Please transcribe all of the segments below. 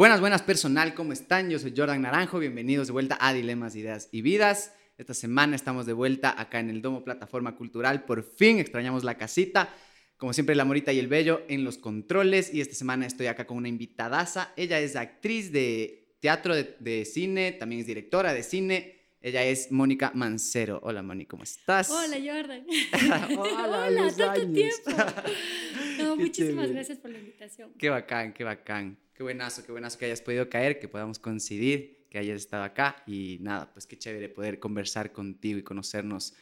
Buenas, buenas personal, ¿cómo están? Yo soy Jordan Naranjo, bienvenidos de vuelta a Dilemas, Ideas y Vidas. Esta semana estamos de vuelta acá en el Domo Plataforma Cultural, por fin extrañamos la casita. Como siempre, la Morita y el Bello en los controles y esta semana estoy acá con una invitadaza. Ella es actriz de teatro, de, de cine, también es directora de cine. Ella es Mónica Mancero. Hola, Moni, ¿cómo estás? Hola, Jordan. Hola, Hola, tanto años. tiempo. No, muchísimas chévere. gracias por la invitación. Qué bacán, qué bacán. Qué buenazo, qué buenazo que hayas podido caer, que podamos coincidir, que hayas estado acá. Y nada, pues qué chévere poder conversar contigo y conocernos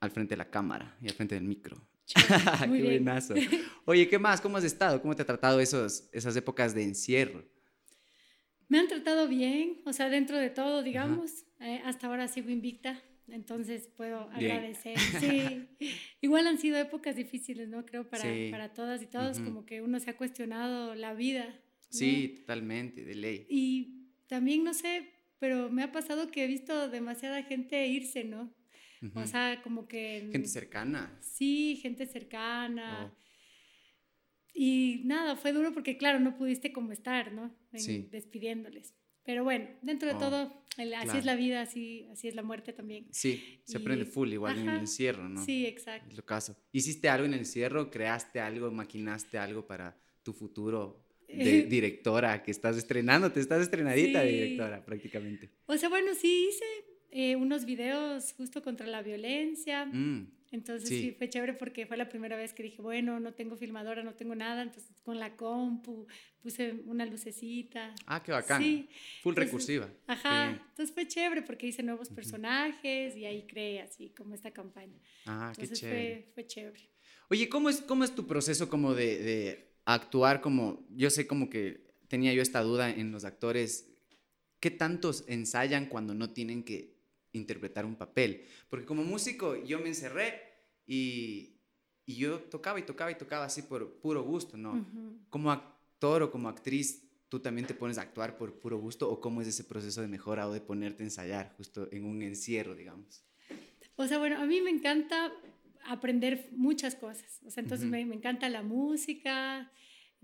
al frente de la cámara y al frente del micro. Muy qué bien. buenazo. Oye, ¿qué más? ¿Cómo has estado? ¿Cómo te ha tratado esos, esas épocas de encierro? Me han tratado bien, o sea, dentro de todo, digamos. Eh, hasta ahora sigo invicta, entonces puedo Bien. agradecer. Sí, igual han sido épocas difíciles, ¿no? Creo para, Sí. para todas y todos, Ujú. como que uno se ha cuestionado la vida. Sí, totalmente, de ley. Y también, no sé, pero me ha pasado que he visto demasiada gente irse, ¿no? O Ujú. sea, como que... Gente cercana. Sí, gente cercana. Oh. Y nada, fue duro porque, claro, no pudiste como estar, ¿no? En- Sí. Despidiéndoles. Pero bueno, dentro de Oh, todo, el- así es la vida, así, así es la muerte también. Sí, se Y- aprende full igual en el encierro, ¿no? Sí, exacto. Es lo caso. ¿Hiciste algo en el encierro? ¿Creaste algo? ¿Maquinaste algo para tu futuro de directora que estás estrenando? Te estás estrenadita de Sí. directora prácticamente. O sea, bueno, sí hice eh, unos videos justo contra la violencia. Mm, Entonces Sí. sí. fue chévere porque fue la primera vez que dije, bueno, no tengo filmadora, no tengo nada. Entonces con la compu puse una lucecita. Ah, qué bacán. Sí. Full Entonces, recursiva. Qué Ajá, bien. entonces fue chévere porque hice nuevos personajes y ahí creé así como esta campaña. Ah, qué Entonces chévere. fue, fue chévere. Oye, ¿cómo es, cómo es tu proceso como de, de actuar como, yo sé como que tenía yo esta duda en los actores, ¿qué tantos ensayan cuando no tienen que interpretar un papel? Porque como músico yo me encerré y, y yo tocaba y tocaba y tocaba así por puro gusto, ¿no? Ujú. Como actor o como actriz, ¿tú también te pones a actuar por puro gusto o cómo es ese proceso de mejora o de ponerte a ensayar justo en un encierro, digamos? O sea, bueno, a mí me encanta aprender muchas cosas. O sea, entonces Ujú. me, me encanta la música,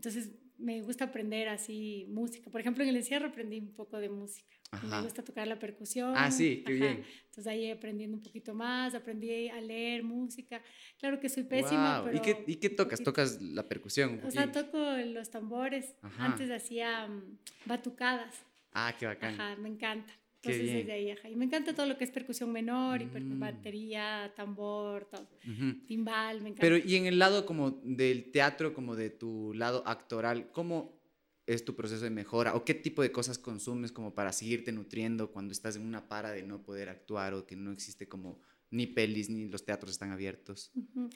entonces me gusta aprender así música. Por ejemplo, en el encierro aprendí un poco de música. Ajá. Me gusta tocar la percusión. Ah, sí, qué bien. Entonces ahí aprendiendo un poquito más, aprendí a leer música. Claro que soy pésima, Guau, pero... ¿Y qué, y qué tocas? ¿Tocas la percusión? un O sea, toco los tambores. Ajá. Antes hacía mm, batucadas. Ah, qué bacán. Ajá, me encanta. Entonces bien. desde ahí, ajá. Y me encanta todo lo que es percusión menor, y Mm. batería, tambor, todo. Timbal, me encanta. Pero y en el lado como del teatro, como de tu lado actoral, ¿cómo es tu proceso de mejora? ¿O qué tipo de cosas consumes como para seguirte nutriendo cuando estás en una para de no poder actuar o que no existe como ni pelis ni los teatros están abiertos? Ujú.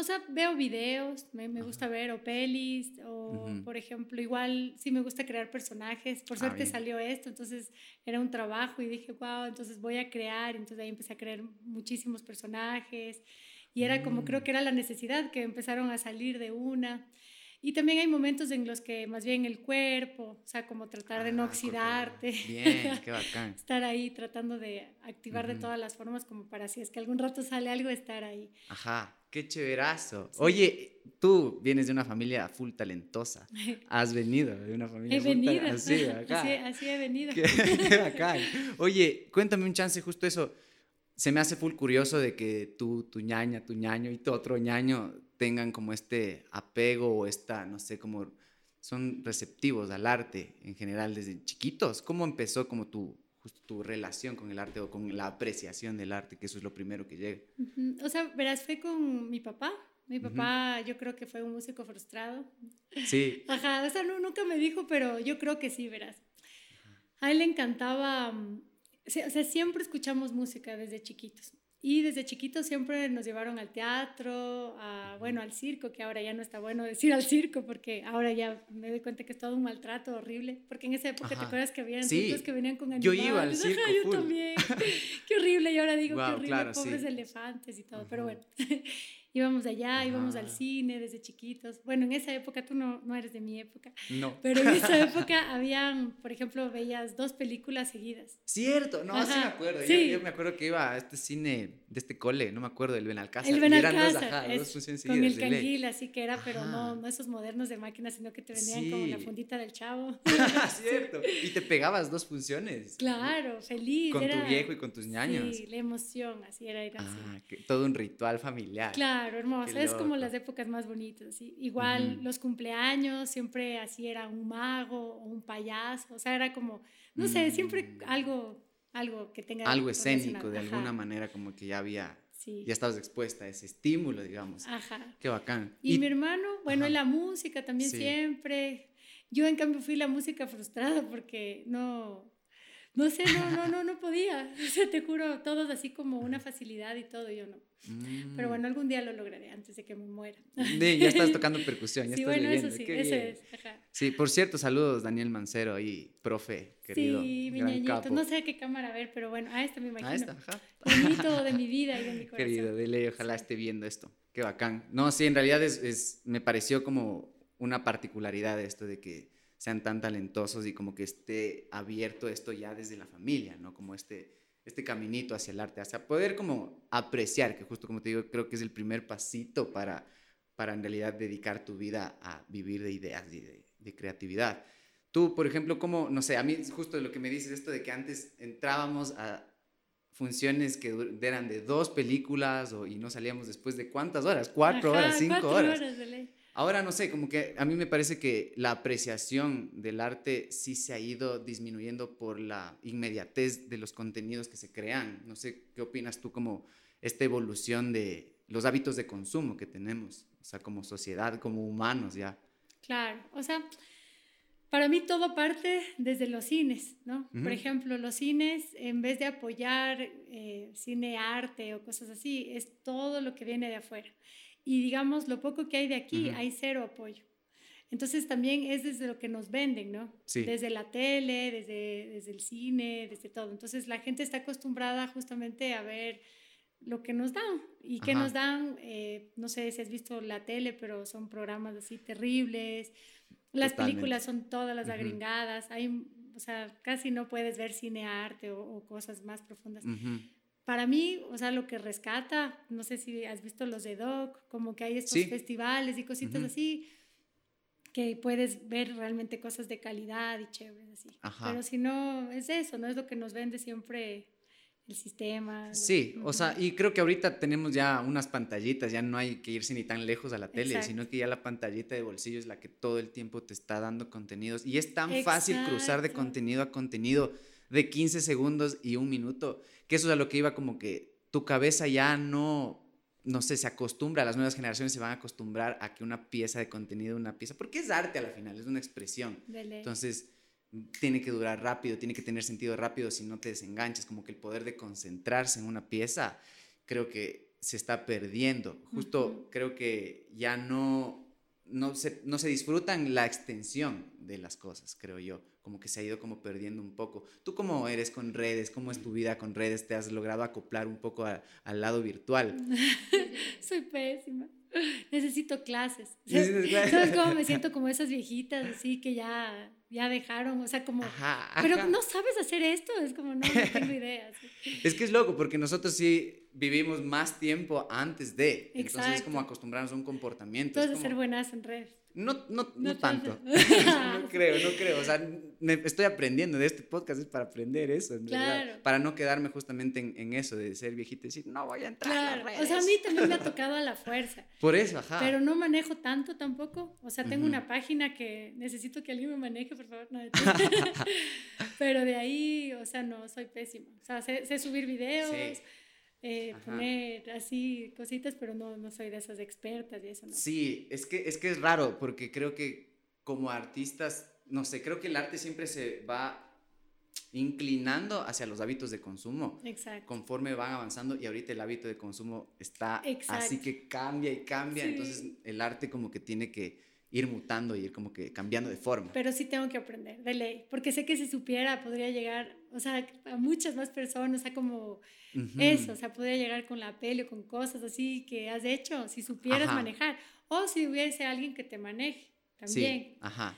O sea, veo videos, me, me gusta ver, o pelis, o Ujú. por ejemplo, igual sí me gusta crear personajes. Por Ah, suerte bien. salió esto, entonces era un trabajo y dije, wow, entonces voy a crear. Entonces ahí empecé a crear muchísimos personajes. Y era como, creo Mm. que era la necesidad que empezaron a salir de una. Y también hay momentos en los que más bien el cuerpo, o sea, como tratar de no Ah, oxidarte. Bien, qué bacán. estar ahí tratando de activar de Ujú. todas las formas como para si es que algún rato sale algo, estar ahí. Ajá, qué chéverazo. Sí. Oye, tú vienes de una familia full talentosa. Has venido de una familia He full venido. Así, acá. Así, así he venido. Qué, qué bacán. Oye, cuéntame un chance justo eso. Se me hace full curioso de que tú, tu ñaña, tu ñaño y tu otro ñaño tengan como este apego o esta, no sé, como son receptivos al arte en general desde chiquitos. ¿Cómo empezó como tu, justo tu relación con el arte o con la apreciación del arte? Que eso es lo primero que llega. Ujú. O sea, verás, fue con mi papá. Mi papá, yo creo que fue un músico frustrado. Sí. Ajá, o sea, no, nunca me dijo, pero yo creo que sí, verás. A él le encantaba, mm, o sea, siempre escuchamos música desde chiquitos. Y desde chiquitos siempre nos llevaron al teatro, a, bueno, al circo, que ahora ya no está bueno decir al circo, porque ahora ya me doy cuenta que es todo un maltrato horrible. Porque en esa época, ¿te Ajá. acuerdas que habían Sí. circos que venían con Yo animales? iba al Ajá, circo yo también. Qué horrible, y ahora digo, Guau, qué horrible, claro, pobres sí. elefantes y todo, pero bueno. íbamos allá, íbamos al cine desde chiquitos. Bueno, en esa época tú no, no eres de mi época. No. Pero en esa época habían, por ejemplo, veías dos películas seguidas. Cierto, no, sí me acuerdo. Sí. Yo, me acuerdo que iba a este cine de este cole, no me acuerdo, el Benalcázar. El y eran dos, Benalcázar, ajá, es dos con el canguil, así que era, pero no, Ajá. no esos modernos de máquina, sino que te vendían como la Sí. fundita del chavo. Cierto. Y te pegabas dos funciones. Claro, feliz. Con tu viejo y con tus ñaños. Sí, la emoción, así era ir al cine. Ah, que- todo un ritual familiar. Claro, hermoso. Qué Es como las épocas más bonitas. ¿sí? Igual Ujú. los cumpleaños, siempre así era un mago o un payaso. O sea, era como, no sé, siempre Mm. algo, algo que tenga. Algo escénico, de Ajá, alguna manera, como que ya había, Sí. ya estabas expuesta a ese estímulo, digamos. Ajá. Qué bacán. Y, mi hermano, bueno, en la música también Sí. siempre. Yo, en cambio, fui la música frustrada porque no. No sé, no, no, no, no podía. O sea, te juro, todos así como una facilidad y todo, yo no. Pero Mm. bueno, algún día lo lograré antes de que me muera. Sí, ya estás tocando percusión, ya sí, estás bueno, leyendo. eso sí, qué eso bien. es. Ajá. Sí, por cierto, saludos Daniel Mancero ahí, profe, querido. Sí, mi ñañito. No sé a qué cámara ver, pero bueno, a esta me imagino. Ah, está, ajá. Bonito de mi vida y de mi corazón. Querido, dile, ojalá esté viendo esto. Qué bacán. No, sí, en realidad es, es- me pareció como una particularidad esto de que sean tan talentosos y como que esté abierto esto ya desde la familia, ¿no? Como este, este caminito hacia el arte, hacia poder como apreciar, que justo como te digo, creo que es el primer pasito para, para en realidad dedicar tu vida a vivir de ideas y de, de creatividad. Tú, por ejemplo, como, no sé, a mí justo lo que me dices esto de que antes entrábamos a funciones que eran de dos películas o, y no salíamos después de cuántas horas, cuatro Ajá, horas, cinco cuatro horas. de ley. Ahora no sé, como que a mí me parece que la apreciación del arte sí se ha ido disminuyendo por la inmediatez de los contenidos que se crean. No sé, ¿qué opinas tú como esta evolución de los hábitos de consumo que tenemos? O sea, como sociedad, como humanos ya. Claro, o sea, para mí todo parte desde los cines, ¿no? Por ejemplo, los cines, en vez de apoyar eh, cine arte o cosas así, es todo lo que viene de afuera. Y digamos, lo poco que hay de aquí, Ujú. hay cero apoyo. Entonces también es desde lo que nos venden, ¿no? Sí. Desde la tele, desde, desde el cine, desde todo. Entonces la gente está acostumbrada justamente a ver lo que nos dan. ¿Y que nos dan? Eh, no sé si has visto la tele, pero son programas así terribles. Las Totalmente. películas son todas las Ujú. agringadas. Hay, o sea, casi no puedes ver cine arte o, o cosas más profundas. Ujú. Para mí, o sea, lo que rescata, no sé si has visto los de Doc, como que hay estos Sí. festivales y cositas Ujú. así, que puedes ver realmente cosas de calidad y chéveres así. Ajá. Pero si no, es eso, no es lo que nos vende siempre el sistema. lo- Sí, o Ujú. sea, y creo que ahorita tenemos ya unas pantallitas, ya no hay que irse ni tan lejos a la tele, Exacto. sino que ya la pantallita de bolsillo es la que todo el tiempo te está dando contenidos. Y es tan fácil cruzar de Exacto. contenido a contenido de 15 segundos y un minuto, que eso es a lo que iba como que tu cabeza ya no, no sé, se acostumbra, las nuevas generaciones se van a acostumbrar a que una pieza de contenido, una pieza, porque es arte a la final, es una expresión. Entonces, tiene que durar rápido, tiene que tener sentido rápido si no te desenganches, como que el poder de concentrarse en una pieza, creo que se está perdiendo. Justo creo que ya no, no, se, no se disfrutan la extensión de las cosas, creo yo, como que se ha ido como perdiendo un poco. ¿Tú cómo eres con redes? ¿Cómo es tu vida con redes? ¿Te has logrado acoplar un poco a- al lado virtual? Soy pésima. Necesito clases. ¿Sabes cómo me siento como esas viejitas así que ya, ya dejaron? O sea, como, Ajá, pero no sabes hacer esto. Es como, no, no tengo idea. sí. Es que es loco, porque nosotros sí vivimos más tiempo antes de. Entonces es como acostumbrarnos a un comportamiento. Has es ser buenas en redes. No, no, no, No tanto. no creo, no creo. O sea, me estoy aprendiendo de este podcast, es para aprender eso, en realidad. Claro. Para no quedarme justamente en, en eso de ser viejito y decir, no voy a entrar a Claro. las O sea, a redes". mí también me ha tocado a la fuerza. Por eso, ajá. Pero no manejo tanto tampoco. O sea, tengo Ujú. una página que necesito que alguien me maneje, por favor. No, pero de ahí, o sea, no, soy pésima. O sea, sé, sé subir videos, Sí. Eh, poner así cositas, pero no, no soy de esas expertas y eso, ¿no? Sí, es que, es que es raro, porque creo que como artistas, no sé, creo que el arte siempre se va inclinando hacia los hábitos de consumo. Exacto. conforme van avanzando y ahorita el hábito de consumo está Exacto. así que cambia y cambia, Sí. entonces el arte como que tiene que, ir mutando y ir como que cambiando de forma. Pero sí tengo que aprender, de ley, porque sé que si supiera podría llegar, o sea, a muchas más personas, o sea, como eso, o sea, podría llegar con la peli o con cosas así que has hecho, si supieras manejar, o si hubiese alguien que te maneje también. Sí, ajá.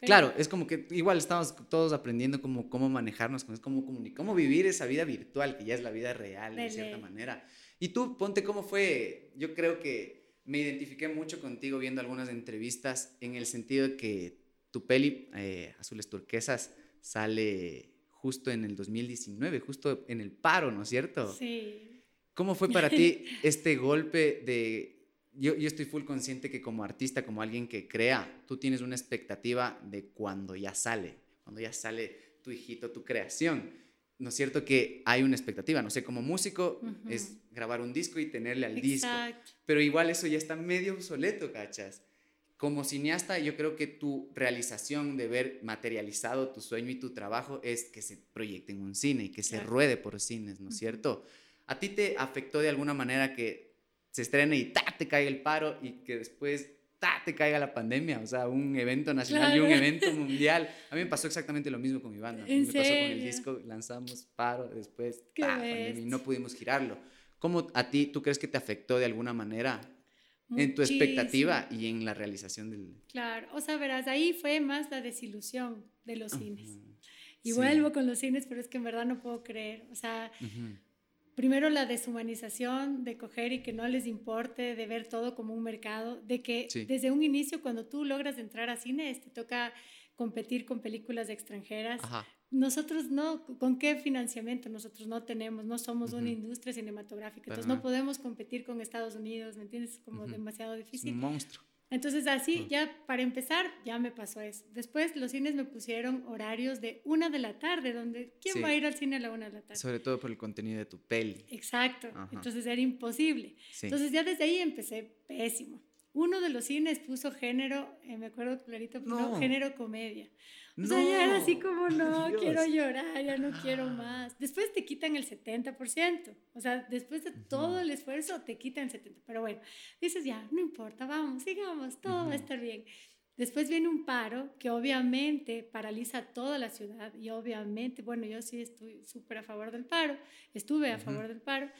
Claro, es como que igual estamos todos aprendiendo cómo, cómo manejarnos, cómo, cómo, cómo vivir esa vida virtual, que ya es la vida real, de, de cierta manera. Y tú, ponte cómo fue, yo creo que me identifiqué mucho contigo viendo algunas entrevistas en el sentido de que tu peli, eh, Azules Turquesas, sale justo en el 2019, justo en el paro, ¿no es cierto? Sí. ¿Cómo fue para ti este golpe de... Yo, yo estoy full consciente que como artista, como alguien que crea, tú tienes una expectativa de cuando ya sale, cuando ya sale tu hijito, tu creación ¿no es cierto? Que hay una expectativa, no sé, como músico es grabar un disco y tenerle al disco, pero igual eso ya está medio obsoleto, ¿cachas? Como cineasta, yo creo que tu realización de ver materializado tu sueño y tu trabajo es que se proyecte en un cine y que se ruede por cines, ¿no es cierto? ¿A ti te afectó de alguna manera que se estrene y te caiga el paro y que después te caiga la pandemia, o sea, un evento nacional y un evento mundial. A mí me pasó exactamente lo mismo con mi banda. me pasó con el disco, lanzamos paro, después y no pudimos girarlo. ¿Cómo a ti, tú crees que te afectó de alguna manera en tu expectativa y en la realización del... Claro, o sea, verás, ahí fue más la desilusión de los cines. Y vuelvo con los cines, pero es que en verdad no puedo creer, o sea primero la deshumanización de coger y que no les importe, de ver todo como un mercado, de que desde un inicio cuando tú logras entrar a cine, te toca competir con películas extranjeras. Nosotros no, ¿con qué financiamiento? Nosotros no tenemos, no somos una industria cinematográfica, entonces no podemos competir con Estados Unidos, ¿me entiendes? Es como demasiado difícil. Es un monstruo. Entonces así, ya para empezar, ya me pasó eso. Después los cines me pusieron horarios de una de la tarde, donde ¿quién va a ir al cine a la una de la tarde? Sobre todo por el contenido de tu peli. Exacto, entonces era imposible. Entonces ya desde ahí empecé pésimo. Uno de los cines puso género, eh, me acuerdo clarito, puso género comedia. O sea, ya era así como, no, quiero llorar, ya no quiero más. Después te quitan el 70%. O sea, después de todo el esfuerzo, te quitan el 70%. Pero bueno, dices, ya, no importa, vamos, sigamos, todo va a estar bien. Después viene un paro que obviamente paraliza toda la ciudad y obviamente, bueno, yo sí estoy súper a favor del paro, estuve a favor del paro,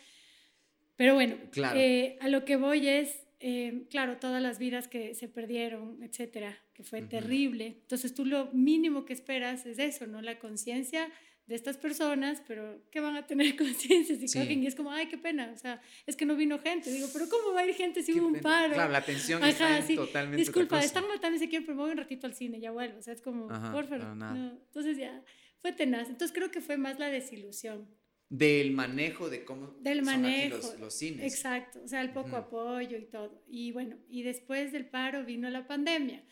pero bueno, eh, a lo que voy es, eh, claro, todas las vidas que se perdieron, etcétera, que fue terrible. Entonces tú lo mínimo que esperas es eso, ¿no? La conciencia de estas personas, pero ¿qué van a tener conciencia si cogen? Y es como, ay, qué pena, o sea, es que no vino gente. Digo, pero ¿cómo va a ir gente si hubo un paro? Claro, la atención está sí. totalmente Disculpa, están matando se quieren, pero un ratito al cine, ya vuelvo. O sea, es como, por favor. No. Entonces ya, fue tenaz. Entonces creo que fue más la desilusión del manejo de cómo del son manejo, aquí los, los, cines. Exacto, o sea, el poco apoyo y todo. Y bueno, y después del paro vino la pandemia,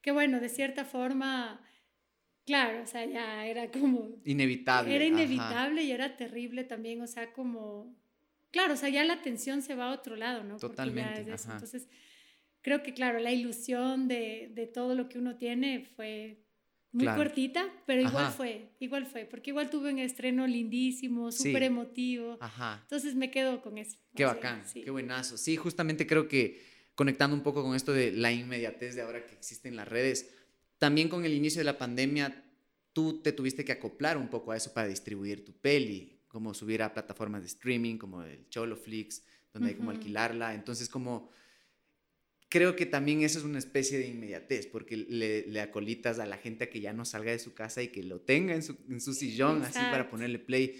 que bueno, de cierta forma, claro, o sea, ya era como... Inevitable. Era inevitable y era terrible también, o sea, como... Claro, o sea, ya la atención se va a otro lado, ¿no? Totalmente. Entonces, creo que, claro, la ilusión de, de todo lo que uno tiene fue muy cortita, pero igual fue, igual fue, porque igual tuve un estreno lindísimo, súper emotivo. Ajá. Entonces me quedo con eso. Qué bacán, qué buenazo. Sí, justamente creo que conectando un poco con esto de la inmediatez de ahora que existen las redes, también con el inicio de la pandemia, tú te tuviste que acoplar un poco a eso para distribuir tu peli, como subir a plataformas de streaming, como el Choloflix, donde hay como alquilarla. Entonces, como creo que también eso es una especie de inmediatez, porque le, acolitas a la gente a que ya no salga de su casa y que lo tenga en su, en su sillón, así para ponerle play.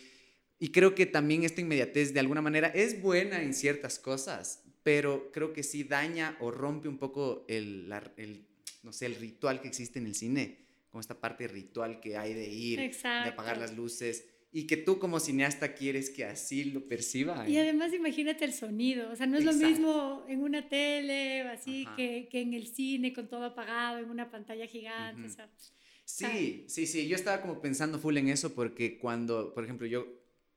Y creo que también esta inmediatez de alguna manera es buena en ciertas cosas, pero creo que sí daña o rompe un poco el, el no sé, el ritual que existe en el cine, como esta parte ritual que hay de ir, de apagar las luces y que tú como cineasta quieres que así lo perciba. Y además imagínate el sonido, o sea, no es lo mismo en una tele o así que, que, en el cine con todo apagado, en una pantalla gigante. o sea, sí, sí, sí, yo estaba como pensando full en eso porque cuando, por ejemplo, yo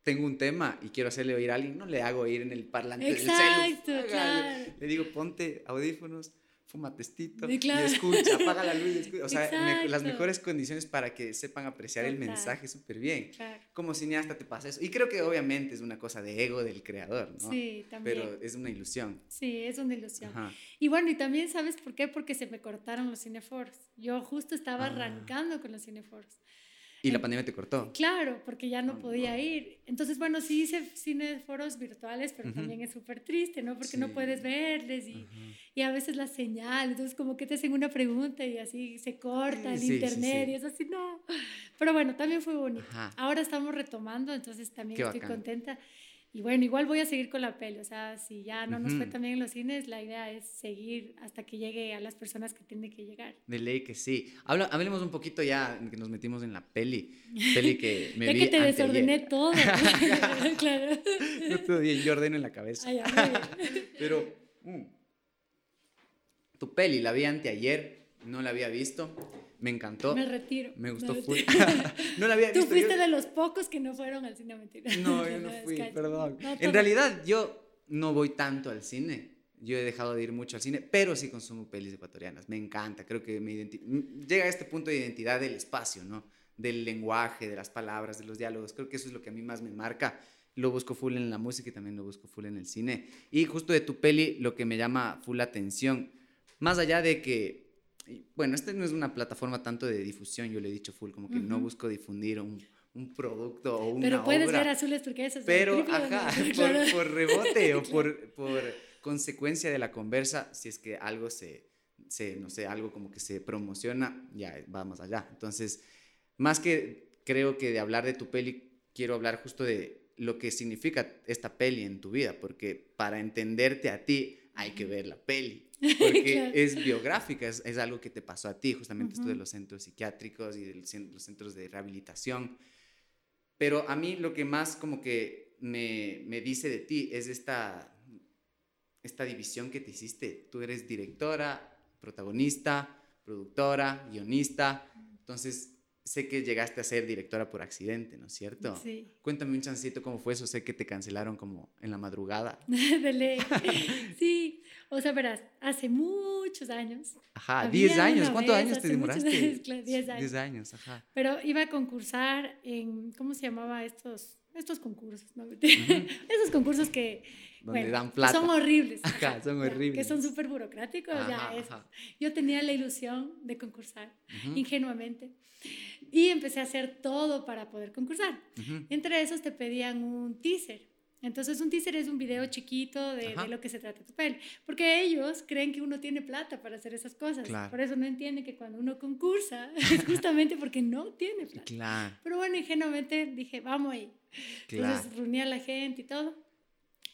tengo un tema y quiero hacerle oír a alguien, no le hago oír en el parlante Exacto, del celu. Claro. Le digo, ponte audífonos, fuma testito y escucha, apaga la luz y escucha. O sea, las mejores condiciones para que sepan apreciar el mensaje súper bien. Como cineasta te pasa eso. Y creo que obviamente es una cosa de ego del creador, ¿no? Sí, también. Pero es una ilusión. Sí, es una ilusión. Y bueno, y también sabes por qué? Porque se me cortaron los cineforos. Yo justo estaba ah. arrancando con los cineforos. Y la pandemia te cortó. Claro, porque ya no oh, podía ir. Entonces, bueno, sí hice cine foros virtuales, pero también es súper triste, ¿no? Porque no puedes verles y, y, a veces la señal, entonces como que te hacen una pregunta y así se corta el internet y es así, no. Pero bueno, también fue bonito. Ahora estamos retomando, entonces también estoy contenta. Y bueno, igual voy a seguir con la peli, o sea, si ya no nos fue también en los cines, la idea es seguir hasta que llegue a las personas que tienen que llegar. De ley que sí. Habla, hablemos un poquito ya, que nos metimos en la peli, peli que me ya vi que te desordené todo. claro. No todo bien, yo ordeno en la cabeza. Ay, Pero, mm, tu peli, la vi anteayer, no la había visto me encantó. Me retiro. Me gustó full. no la había visto. Tú fuiste de los pocos que no fueron al cine mentira. No, yo no fui, perdón. en realidad, yo no voy tanto al cine. Yo he dejado de ir mucho al cine, pero sí consumo pelis ecuatorianas. Me encanta. Creo que me llega a este punto de identidad del espacio, ¿no? Del lenguaje, de las palabras, de los diálogos. Creo que eso es lo que a mí más me marca. Lo busco full en la música y también lo busco full en el cine. Y justo de tu peli, lo que me llama full atención, más allá de que bueno, esta no es una plataforma tanto de difusión, yo le he dicho full, como que no busco difundir un, un, producto o una Pero puedes ver azules porque eso es Pero, ajá, por, por, rebote o por, por consecuencia de la conversa, si es que algo se, se, no sé, algo como que se promociona, ya va más allá. Entonces, más que creo que de hablar de tu peli, quiero hablar justo de lo que significa esta peli en tu vida, porque para entenderte a ti hay que ver la peli. Porque es biográfica, es, es, algo que te pasó a ti, justamente esto de los centros psiquiátricos y de los centros de rehabilitación. Pero a mí lo que más como que me, me dice de ti es esta, esta división que te hiciste. Tú eres directora, protagonista, productora, guionista. Entonces, sé que llegaste a ser directora por accidente, ¿no es cierto? Sí. Cuéntame un chancito cómo fue eso. Sé que te cancelaron como en la madrugada. de ley. Sí, o sea, verás, hace muchos años. Ajá, 10 años. ¿Cuántos años te demoraste? 10 años. 10 años, ajá. Pero iba a concursar en, ¿cómo se llamaba estos? Estos concursos, ¿no? Esos concursos que donde dan plata. Son horribles. Ajá, son horribles. Que son súper burocráticos. ya es. Yo tenía la ilusión de concursar, ingenuamente. Y empecé a hacer todo para poder concursar. Entre esos te pedían un teaser. Entonces un teaser es un video chiquito de, de, lo que se trata tu peli. Porque ellos creen que uno tiene plata para hacer esas cosas. Por eso no entienden que cuando uno concursa es justamente porque no tiene plata. Claro. Pero bueno, ingenuamente dije, vamos ahí. Entonces reuní a la gente y todo.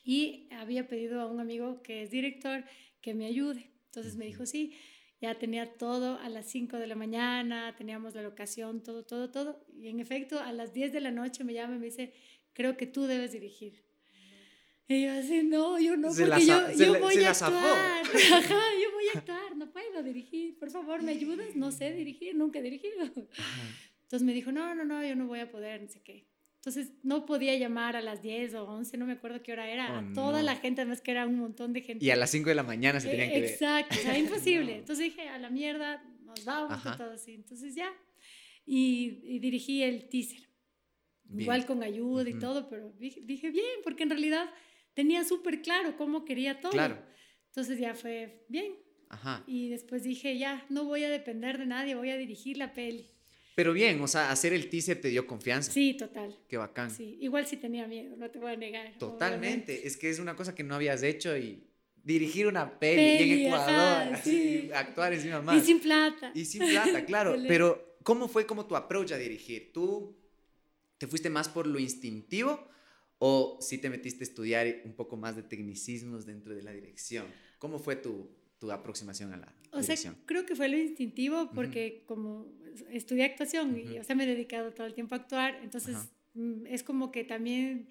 Y había pedido a un amigo que es director que me ayude. Entonces me dijo, sí, ya tenía todo a las 5 de la mañana, teníamos la locación, todo, todo, todo. Y en efecto, a las 10 de la noche me llama y me dice, creo que tú debes dirigir. Y yo así, no, yo no, porque yo, yo voy a actuar. Ajá, yo voy a actuar, no puedo dirigir. Por favor, ¿me ayudas? No sé dirigir, nunca he dirigido. Entonces me dijo, no, no, no, yo no voy a poder, no sé qué. Entonces no podía llamar a las 10 o 11, no me acuerdo qué hora era, oh, a toda la gente, además que era un montón de gente. Y a las 5 de la mañana se tenían que ver. Exacto, era imposible. Entonces dije, a la mierda, nos vamos y todo así. Entonces ya, y, dirigí el teaser. Igual con ayuda y todo, pero dije, dije, bien, porque en realidad tenía súper claro cómo quería todo. Claro. Entonces ya fue bien. Ajá. Y después dije, ya, no voy a depender de nadie, voy a dirigir la peli. Pero bien, o sea, hacer el teaser te dio confianza. Sí, total. Qué bacán. Sí, igual sí tenía miedo, no te voy a negar. Totalmente, es que es una cosa que no habías hecho y dirigir una peli, en Ecuador, así, actuar encima más. Y sin plata. Y sin plata, claro. Pero, ¿cómo fue como tu approach a dirigir? ¿Tú te fuiste más por lo instintivo o sí te metiste a estudiar un poco más de tecnicismos dentro de la dirección? ¿Cómo fue tu, tu aproximación a la o dirección? O sea, creo que fue lo instintivo porque como estudié actuación y, o sea, me he dedicado todo el tiempo a actuar, entonces mm, es como que también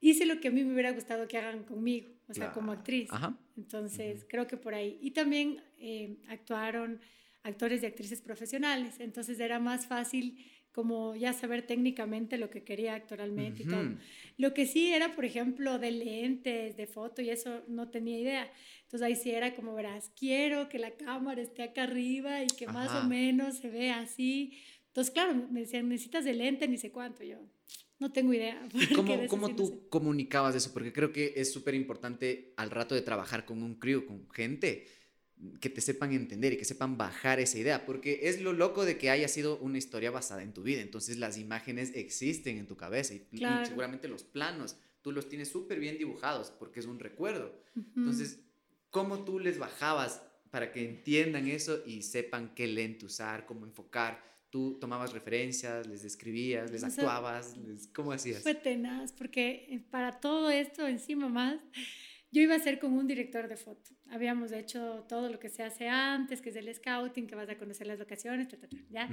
hice lo que a mí me hubiera gustado que hagan conmigo, o sea, como actriz. Entonces, creo que por ahí. Y también eh, actuaron actores y actrices profesionales, entonces era más fácil como ya saber técnicamente lo que quería actualmente y todo. Lo que sí era, por ejemplo, de lentes, de foto y eso no tenía idea. Entonces ahí sí era como verás, quiero que la cámara esté acá arriba y que más o menos se vea así. Entonces, claro, me decían, necesitas de lente, ni sé cuánto. Yo, no tengo idea. cómo, cómo tú comunicabas eso? Porque creo que es súper importante al rato de trabajar con un crew, con gente que te sepan entender y que sepan bajar esa idea, porque es lo loco de que haya sido una historia basada en tu vida, entonces las imágenes existen en tu cabeza y, seguramente los planos tú los tienes súper bien dibujados porque es un recuerdo. Entonces, ¿cómo tú les bajabas para que entiendan eso y sepan qué lente usar, cómo enfocar? Tú tomabas referencias, les describías, les actuabas, ¿cómo hacías? Fue tenaz, porque para todo esto encima más yo iba a ser como un director de foto. Habíamos hecho todo lo que se hace antes, que es el scouting, que vas a conocer las locaciones, ¿ya?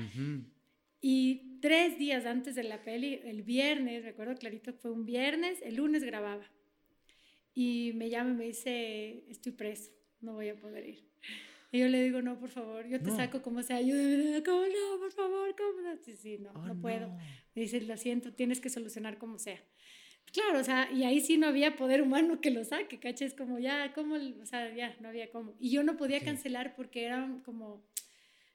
Y tres días antes de la peli, el viernes, recuerdo clarito fue un viernes, el lunes grababa. Y me llama y me dice, estoy preso, no voy a poder ir. Y yo le digo, no, por favor, yo te saco como sea, ayúdame, ¿cómo no? Por favor, ¿cómo no? Sí, sí, no, oh, no puedo. Me dice, lo siento, tienes que solucionar como sea. Claro, o sea, y ahí sí no había poder humano que lo saque, ¿caché? Es como ya, ¿cómo? O sea, ya, no había cómo. Y yo no podía cancelar porque eran como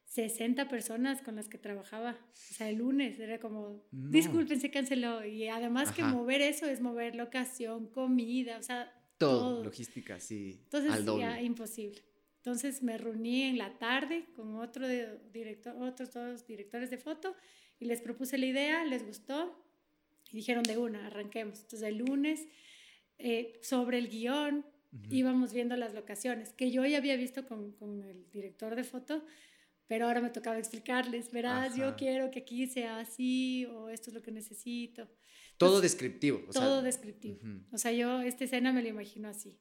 60 personas con las que trabajaba. O sea, el lunes era como, disculpen, se canceló. Y además que mover eso es mover locación, comida, o sea, todo. Logística, sí. Entonces, ya, imposible. Entonces me reuní en la tarde con otro de director, otros dos directores de foto y les propuse la idea, les gustó y dijeron de una, arranquemos. Entonces el lunes, eh, sobre el guion, íbamos viendo las locaciones, que yo ya había visto con, con, el director de foto, pero ahora me tocaba explicarles, verás, yo quiero que aquí sea así, o esto es lo que necesito. Todo descriptivo. todo descriptivo. O sea, yo esta escena me lo imagino así.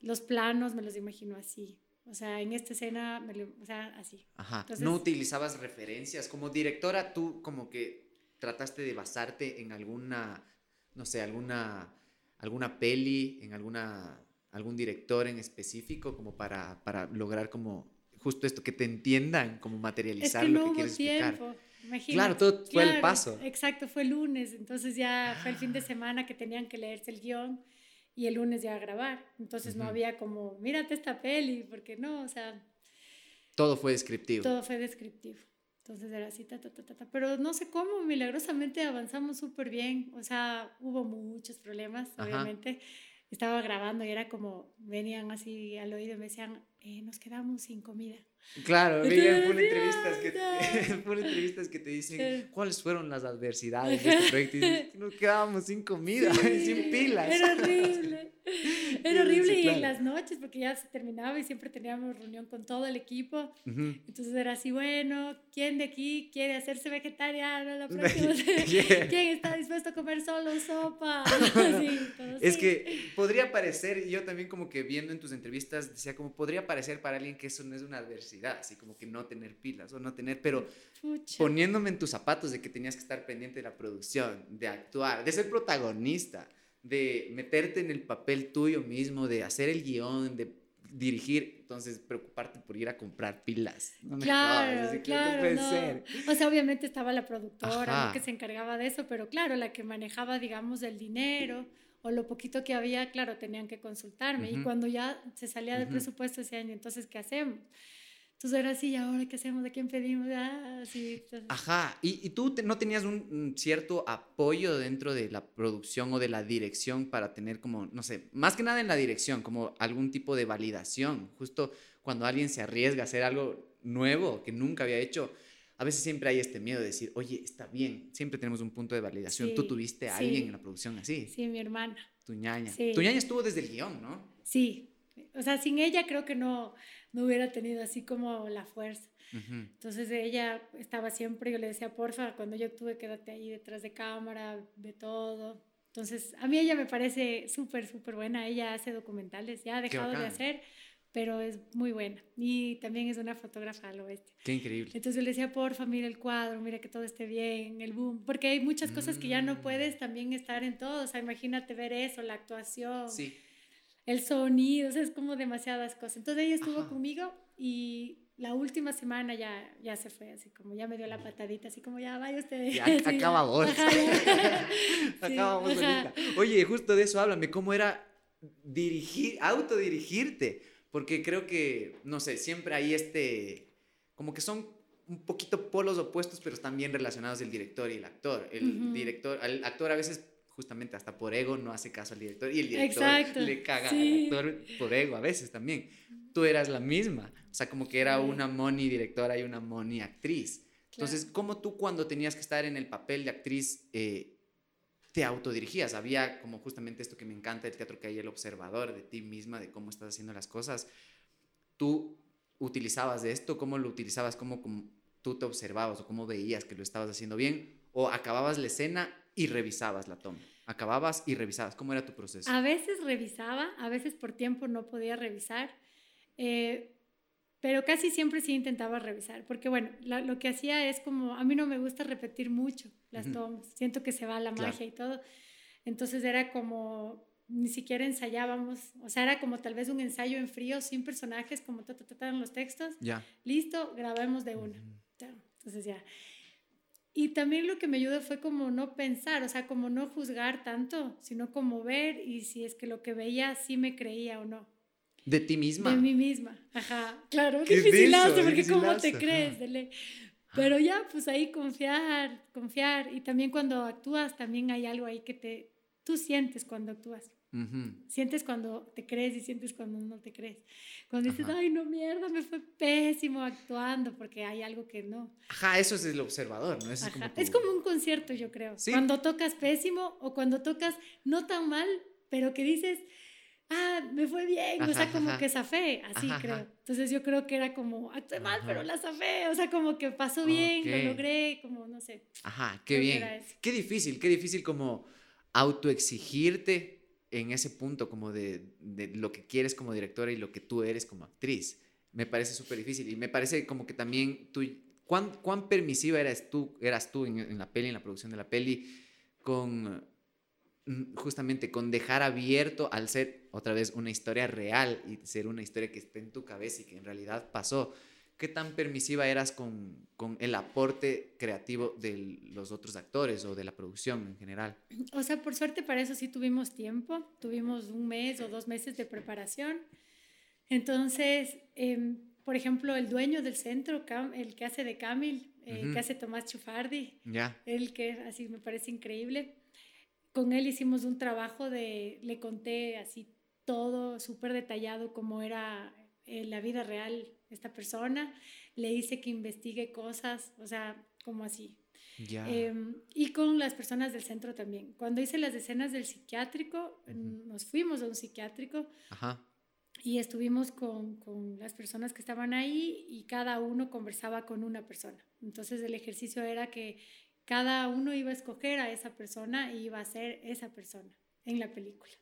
Los planos me los imagino así. O sea, en esta escena, me lo, o sea, así. Ajá. no utilizabas referencias. Como directora, tú como que trataste de basarte en alguna, no sé, alguna, alguna peli, en alguna, algún director en específico, como para, para lograr como justo esto, que te entiendan, como materializar es que lo que quieres explicar. Claro, todo fue el paso. Exacto, fue el lunes, entonces ya fue el fin de ah. semana que tenían que leerse el guion y el lunes ya a grabar. Entonces no había como, mírate esta peli, porque no, o sea... Todo fue descriptivo. Todo fue descriptivo. Entonces era así, ta, ta, ta, ta, pero no sé cómo, milagrosamente avanzamos súper bien, o sea, hubo muchos problemas, obviamente. Estaba grabando y era como, venían así al oído y me decían, eh, nos quedamos sin comida. Claro, veían por entrevistas, que, entrevistas que te dicen cuáles fueron las adversidades de este proyecto y nos quedábamos sin comida, sin pilas. Era horrible. Era horrible y en las noches, porque ya se terminaba y siempre teníamos reunión con todo el equipo. Entonces era así, bueno, ¿quién de aquí quiere hacerse vegetariano la próxima? ¿Quién está dispuesto a comer solo sopa? es que podría parecer, yo también como que viendo en tus entrevistas, decía como podría parecer para alguien que eso no es una adversidad, así como que no tener pilas o no tener, pero poniéndome en tus zapatos de que tenías que estar pendiente de la producción, de actuar, de ser protagonista de meterte en el papel tuyo mismo, de hacer el guion, de dirigir, entonces preocuparte por ir a comprar pilas. claro, claro. O sea, obviamente estaba la productora que se encargaba de eso, pero claro, la que manejaba, digamos, el dinero o lo poquito que había, claro, tenían que consultarme. Y cuando ya se salía de presupuesto ese año, entonces, ¿qué hacemos? Entonces así, ¿y ahora qué hacemos? ¿De quién pedimos? Ah, sí, Ajá, ¿Y, ¿Y, tú no tenías un, cierto apoyo dentro de la producción o de la dirección para tener como, no sé, más que nada en la dirección, como algún tipo de validación? Justo cuando alguien se arriesga a hacer algo nuevo que nunca había hecho, a veces siempre hay este miedo de decir, oye, está bien, siempre tenemos un punto de validación. ¿Tú tuviste a alguien en la producción así? Sí, mi hermana. Tu ñaña. Tu ñaña estuvo desde el guion, ¿no? Sí, o sea, sin ella creo que no no hubiera tenido así como la fuerza. Entonces ella estaba siempre, yo le decía, porfa, cuando yo tuve, quédate ahí detrás de cámara, ve todo. Entonces, a mí ella me parece súper, súper buena. Ella hace documentales, ya ha dejado de hacer, pero es muy buena. Y también es una fotógrafa al oeste. Qué increíble. Entonces yo le decía, porfa, mira el cuadro, mira que todo esté bien, el boom. Porque hay muchas cosas que ya no mm. puedes también estar en todo. O sea, imagínate ver eso, la actuación. Sí el sonido, o sea, es como demasiadas cosas. Entonces ella estuvo conmigo y la última semana ya, ya se fue, así como ya me dio la patadita, así como ya vaya usted. Ya, acaba vos. Acabamos Oye, justo de eso háblame, ¿cómo era dirigir, autodirigirte? Porque creo que, no sé, siempre hay este, como que son un poquito polos opuestos, pero también relacionados el director y el actor. El director, el actor a veces justamente hasta por ego no hace caso al director y el director le caga al actor por ego a veces también. Tú eras la misma, o sea, como que era una money directora y una money actriz. Entonces, ¿cómo tú cuando tenías que estar en el papel de actriz eh, te autodirigías? Había como justamente esto que me encanta del teatro, que hay el observador de ti misma, de cómo estás haciendo las cosas. ¿Tú utilizabas de esto? ¿Cómo lo utilizabas? ¿Cómo, cómo tú te observabas o cómo veías que lo estabas haciendo bien? ¿O acababas la escena y revisabas la toma. Acababas y revisabas. ¿Cómo era tu proceso? A veces revisaba, a veces por tiempo no podía revisar, eh, pero casi siempre sí intentaba revisar, porque bueno, lo que hacía es como, a mí no me gusta repetir mucho las tomas, siento que se va la magia y todo, entonces era como, ni siquiera ensayábamos, o sea, era como tal vez un ensayo en frío, sin personajes, como trataban los textos, ya. listo, grabemos de una. Entonces ya. Y también lo que me ayudó fue como no pensar, o sea, como no juzgar tanto, sino como ver y si es que lo que veía sí me creía o no. ¿De ti misma? De mí misma, ajá. Claro, Qué dificilazo, porque ¿cómo te crees? Dele. Pero ya, pues ahí confiar, confiar. Y también cuando actúas, también hay algo ahí que te, tú sientes cuando actúas. Sientes cuando te crees y sientes cuando no te crees. Cuando dices, ay, no, mierda, me fue pésimo actuando, porque hay algo que no. Ajá, eso es el observador, ¿no? Es, como, es como un concierto, yo creo. Cuando tocas pésimo o cuando tocas no tan mal, pero que dices, ah, me fue bien, o sea, como que zafé, así creo. Entonces yo creo que era como, actué mal, pero la zafé, o sea, como que pasó bien, lo logré, como, no sé. Ajá, qué bien. Qué difícil, qué difícil como autoexigirte en ese punto como de, de, lo que quieres como directora y lo que tú eres como actriz. Me parece súper difícil y me parece como que también tú, ¿cuán, cuán permisiva eras tú, eras tú en, en, la peli, en la producción de la peli, con mm, justamente con dejar abierto al ser otra vez una historia real y ser una historia que esté en tu cabeza y que en realidad pasó. ¿Qué tan permisiva eras con, con, el aporte creativo de los otros actores o de la producción en general? O sea, por suerte para eso sí tuvimos tiempo, tuvimos un mes o dos meses de preparación. Entonces, em, por ejemplo, el dueño del centro, el que hace de Camil, eh, que hace Tomás Chufardi, ya el que así me parece increíble. Con él hicimos un trabajo de, le conté así todo súper detallado cómo era en eh, la vida real esta persona, le hice que investigue cosas, o sea, como así. Em, y con las personas del centro también. Cuando hice las escenas del psiquiátrico, nos fuimos a un psiquiátrico y estuvimos con, con, las personas que estaban ahí y cada uno conversaba con una persona. Entonces el ejercicio era que cada uno iba a escoger a esa persona y iba a ser esa persona en la película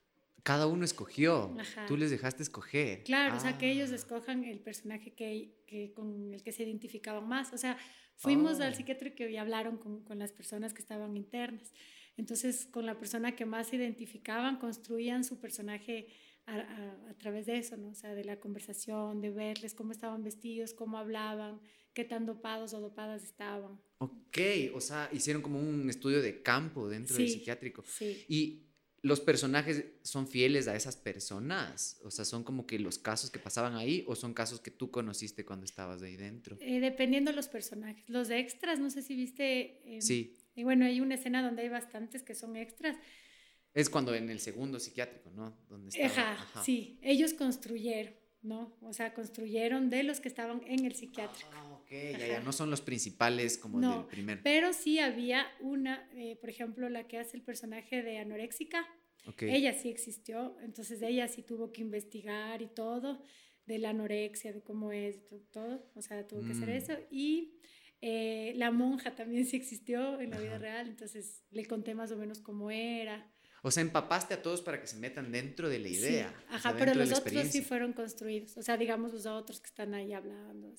cada uno escogió. Tú les dejaste escoger. Claro, o sea, que ellos ah. escojan el personaje que, que, con el que se identificaban más. O sea, fuimos al oh. psiquiátrico y hablaron con, con, las personas que estaban internas. Entonces, con la persona que más se identificaban, construían su personaje a, a, través de eso, ¿no? O sea, de la conversación, de verles cómo estaban vestidos, cómo hablaban, qué tan dopados o dopadas estaban. Ok, o sea, hicieron como un estudio de campo dentro del psiquiátrico. Sí. Y los personajes son fieles a esas personas? O sea, ¿son como que los casos que pasaban ahí o son casos que tú conociste cuando estabas ahí dentro? Eh, dependiendo de los personajes. Los de extras, no sé si viste. Em, sí. Y bueno, hay una escena donde hay bastantes que son extras. Es cuando en el segundo psiquiátrico, ¿no? Donde estaba, sí. Ellos construyeron, ¿no? O sea, construyeron de los que estaban en el psiquiátrico. Ah, ok, ya, ya, no son los principales como no, del primer. Pero sí había una, eh, por ejemplo, la que hace el personaje de anoréxica. Ella sí existió, entonces ella sí tuvo que investigar y todo, de la anorexia, de cómo es, todo, o sea, tuvo que hacer mm. eso. Y eh, la monja también sí existió en la vida real, entonces le conté más o menos cómo era. O sea, empapaste a todos para que se metan dentro de la idea. ajá, pero los otros sí fueron construidos. O sea, digamos los otros que están ahí hablando.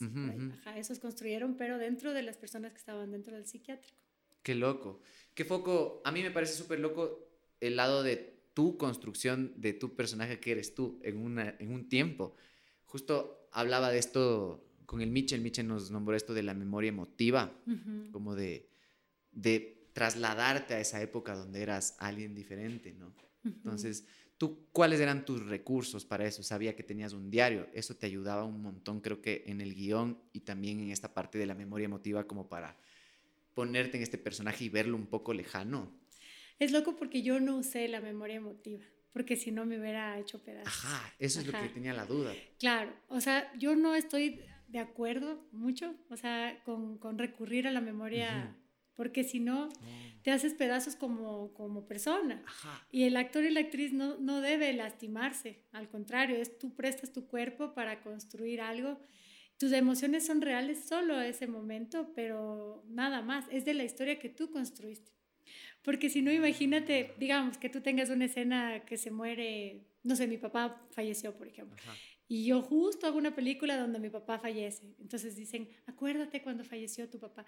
Ajá, esos construyeron, pero dentro de las personas que estaban dentro del psiquiátrico. Qué loco. Qué foco. A mí me parece súper loco el lado de tu construcción de tu personaje que eres tú en, una, en un tiempo. Justo hablaba de esto con el Mitchell, Mitchell nos nombró esto de la memoria emotiva, como de, de trasladarte a esa época donde eras alguien diferente, ¿no? Entonces, ¿tú cuáles eran tus recursos para eso? Sabía que tenías un diario, eso te ayudaba un montón, creo que en el guion y también en esta parte de la memoria emotiva como para ponerte en este personaje y verlo un poco lejano. Es loco porque yo no usé la memoria emotiva, porque si no me hubiera hecho pedazos. Ajá, eso es lo que tenía la duda. Claro, o sea, yo no estoy de acuerdo mucho, o sea, con, con recurrir a la memoria, porque si no, oh. te haces pedazos como, como persona. Ajá. Y el actor y la actriz no, no debe lastimarse, al contrario, es tú prestas tu cuerpo para construir algo tus emociones son reales solo a ese momento, pero nada más, es de la historia que tú construiste. Porque si no, imagínate, digamos, que tú tengas una escena que se muere, no sé, mi papá falleció, por ejemplo. Y yo justo hago una película donde mi papá fallece. Entonces dicen, acuérdate cuando falleció tu papá.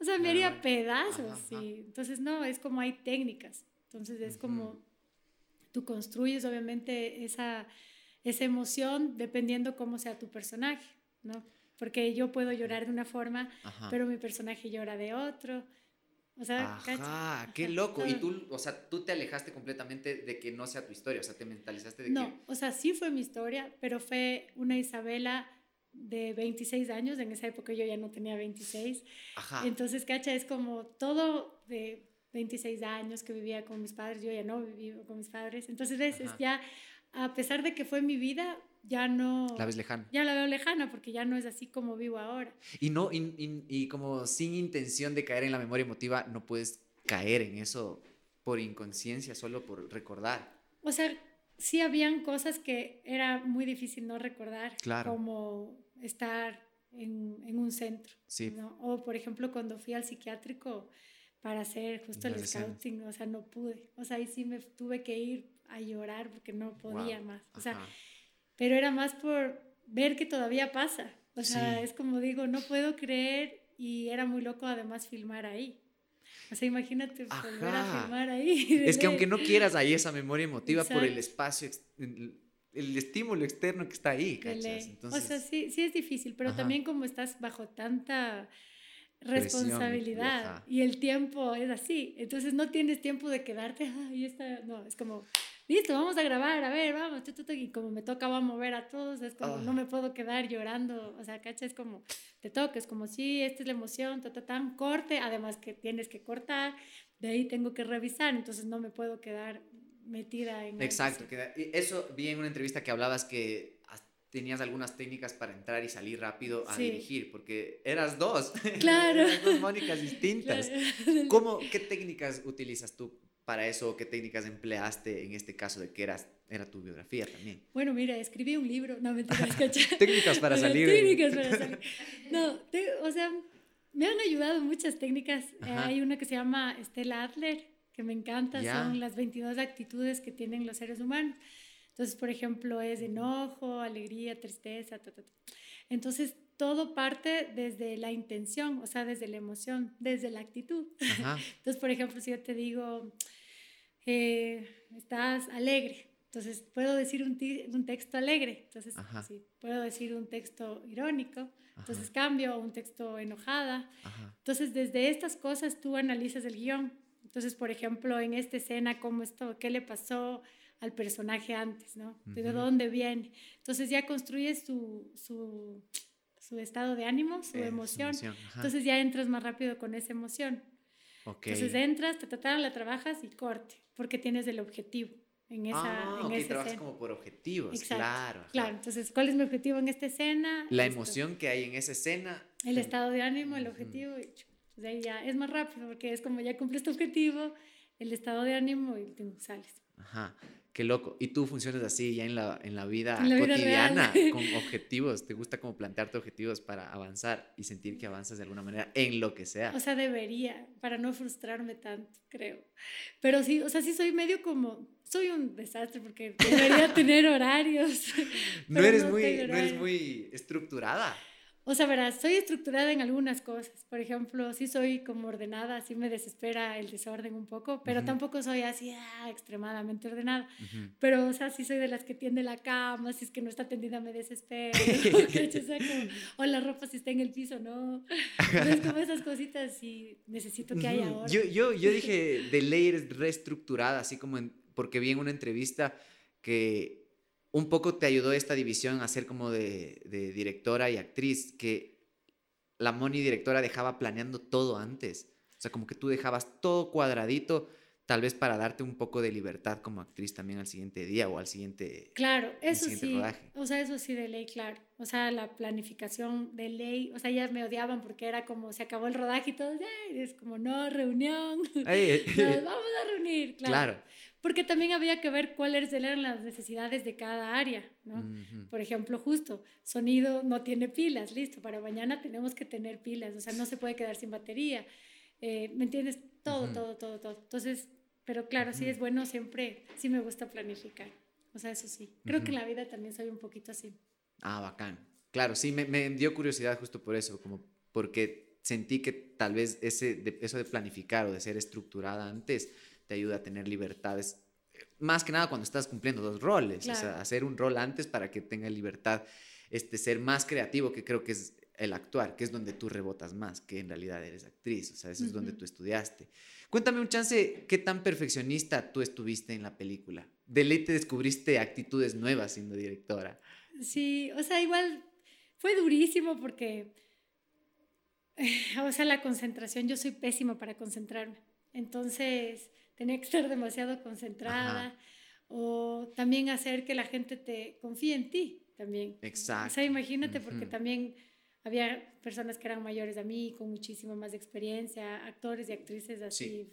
O sea, me haría pedazos. Sí. Entonces, no, es como hay técnicas. Entonces, es como tú construyes, obviamente, esa, esa emoción dependiendo cómo sea tu personaje. ¿no? Porque yo puedo llorar de una forma, pero mi personaje llora de otro. O sea, Ajá, qué loco. Y tú, o sea, tú te alejaste completamente de que no sea tu historia, o sea, te mentalizaste de no, que... No, o sea, sí fue mi historia, pero fue una Isabela de 26 años, en esa época yo ya no tenía 26. Ajá. Entonces, cacha, es como todo de 26 años que vivía con mis padres, yo ya no vivo con mis padres. Entonces, es, es ya, a pesar de que fue mi vida, ya no... La ves lejana. Ya la veo lejana porque ya no es así como vivo ahora. Y, no, y, y, como sin intención de caer en la memoria emotiva, no puedes caer en eso por inconsciencia, solo por recordar. O sea, sí habían cosas que era muy difícil no recordar, claro. como estar en, en un centro. Sí. O, por ejemplo, cuando fui al psiquiátrico para hacer justo el scouting, o sea, no pude. O sea, ahí sí me tuve que ir a llorar porque no podía más. O sea, pero era más por ver que todavía pasa. O sea, es como digo, no puedo creer y era muy loco además filmar ahí. O sea, imagínate volver a filmar ahí. Es que aunque no quieras ahí esa memoria emotiva por el espacio, el, estímulo externo que está ahí, ¿cachas? Entonces... O sea, sí, sí es difícil, pero también como estás bajo tanta responsabilidad y el tiempo es así, entonces no tienes tiempo de quedarte, ahí está, no, es como listo, vamos a grabar, a ver, vamos, y como me tocaba mover a todos, es como, no ah. me puedo quedar llorando, o sea, ¿cacha? Es como, te toca, es como, sí, esta es la emoción, ta, ta, tan, corte, además que tienes que cortar, de ahí tengo que revisar, entonces no me puedo quedar metida en... Exacto, eso vi en una entrevista que hablabas que tenías algunas técnicas para entrar y salir rápido a dirigir, porque eras dos. Claro. dos Mónicas distintas. ¿Cómo, ¿Qué técnicas utilizas tú para eso? ¿Qué técnicas empleaste en este caso de que eras, era tu biografía también? Bueno, mira, escribí un libro, no mentiras, técnicas para salir. Técnicas para salir. No, o sea, me han ayudado muchas técnicas. Eh, hay una que se llama Stella Adler, que me encanta, son las 22 actitudes que tienen los seres humanos. Entonces, por ejemplo, es enojo, alegría, tristeza, ta, ta, ta. Entonces, todo parte desde la intención, o sea, desde la emoción, desde la actitud. Entonces, por ejemplo, si yo te digo, eh, estás alegre, entonces puedo decir un, un texto alegre, entonces sí, puedo decir un texto irónico, entonces cambio un texto enojada. Entonces, desde estas cosas tú analizas el guion. Entonces, por ejemplo, en esta escena, ¿cómo esto? ¿Qué le pasó? al personaje antes, ¿no? ¿De dónde viene? Entonces ya construyes su, su, su estado de ánimo, su eh, emoción. Entonces ya entras más rápido con esa emoción. Entonces entras, te trataron, la trabajas y corte, porque tienes el objetivo en esa, ah, en esa trabajas como por objetivos, claro. Claro, entonces, ¿cuál es mi objetivo en esta escena? La emoción que hay en esa escena. El estado de ánimo, el objetivo, y pues ahí ya es más rápido, porque es como ya cumples tu objetivo, el estado de ánimo y sales. Ajá. Qué loco. Y tú funcionas así ya en la, en la vida cotidiana, con objetivos. ¿Te gusta como plantearte objetivos para avanzar y sentir que avanzas de alguna manera en lo que sea? O sea, debería, para no frustrarme tanto, creo. Pero sí, o sea, sí soy medio como, soy un desastre porque debería tener horarios. No eres, muy, no eres muy estructurada. O sea, verás, soy estructurada en algunas cosas. Por ejemplo, sí soy como ordenada, sí me desespera el desorden un poco, pero tampoco soy así ah, extremadamente ordenada. Pero, o sea, sí soy de las que tiende la cama, si es que no está tendida me desespero. o, la ropa si está en el piso, ¿no? Entonces, como esas cositas sí necesito que haya ahora. Yo, yo, yo dije de ley reestructurada, así como en, porque vi en una entrevista que un poco te ayudó esta división a ser como de, directora y actriz, que la Moni directora dejaba planeando todo antes. O sea, como que tú dejabas todo cuadradito, tal vez para darte un poco de libertad como actriz también al siguiente día o al siguiente Claro, eso sí. O sea, eso sí de ley, claro. O sea, la planificación de ley, o sea, ya me odiaban porque era como se acabó el rodaje y todo, es como no, reunión. Nos vamos a reunir, claro. claro porque también había que ver cuáles eran las necesidades de cada área, ¿no? Por ejemplo, justo, sonido no tiene pilas, listo, para mañana tenemos que tener pilas, o sea, no se puede quedar sin batería, eh, ¿me entiendes? Todo, todo, todo, todo. Entonces, pero claro, sí es bueno siempre, sí me gusta planificar, o sea, eso sí. Creo que en la vida también soy un poquito así. Ah, bacán. Claro, sí, me, me dio curiosidad justo por eso, como porque sentí que tal vez ese, eso de planificar o de ser estructurada antes te ayuda a tener libertades, más que nada cuando estás cumpliendo dos roles, o sea, hacer un rol antes para que tenga libertad, este, ser más creativo, que creo que es el actuar, que es donde tú rebotas más, que en realidad eres actriz, o sea, eso es donde tú estudiaste. Cuéntame un chance, ¿qué tan perfeccionista tú estuviste en la película? De ley te descubriste actitudes nuevas siendo directora. Sí, o sea, igual fue durísimo porque, o sea, la concentración, yo soy pésima para concentrarme. Entonces, tenía que estar demasiado concentrada o también hacer que la gente te confíe en ti también. Exacto. O sea, imagínate porque también había personas que eran mayores a mí, con muchísima más experiencia, actores y actrices así.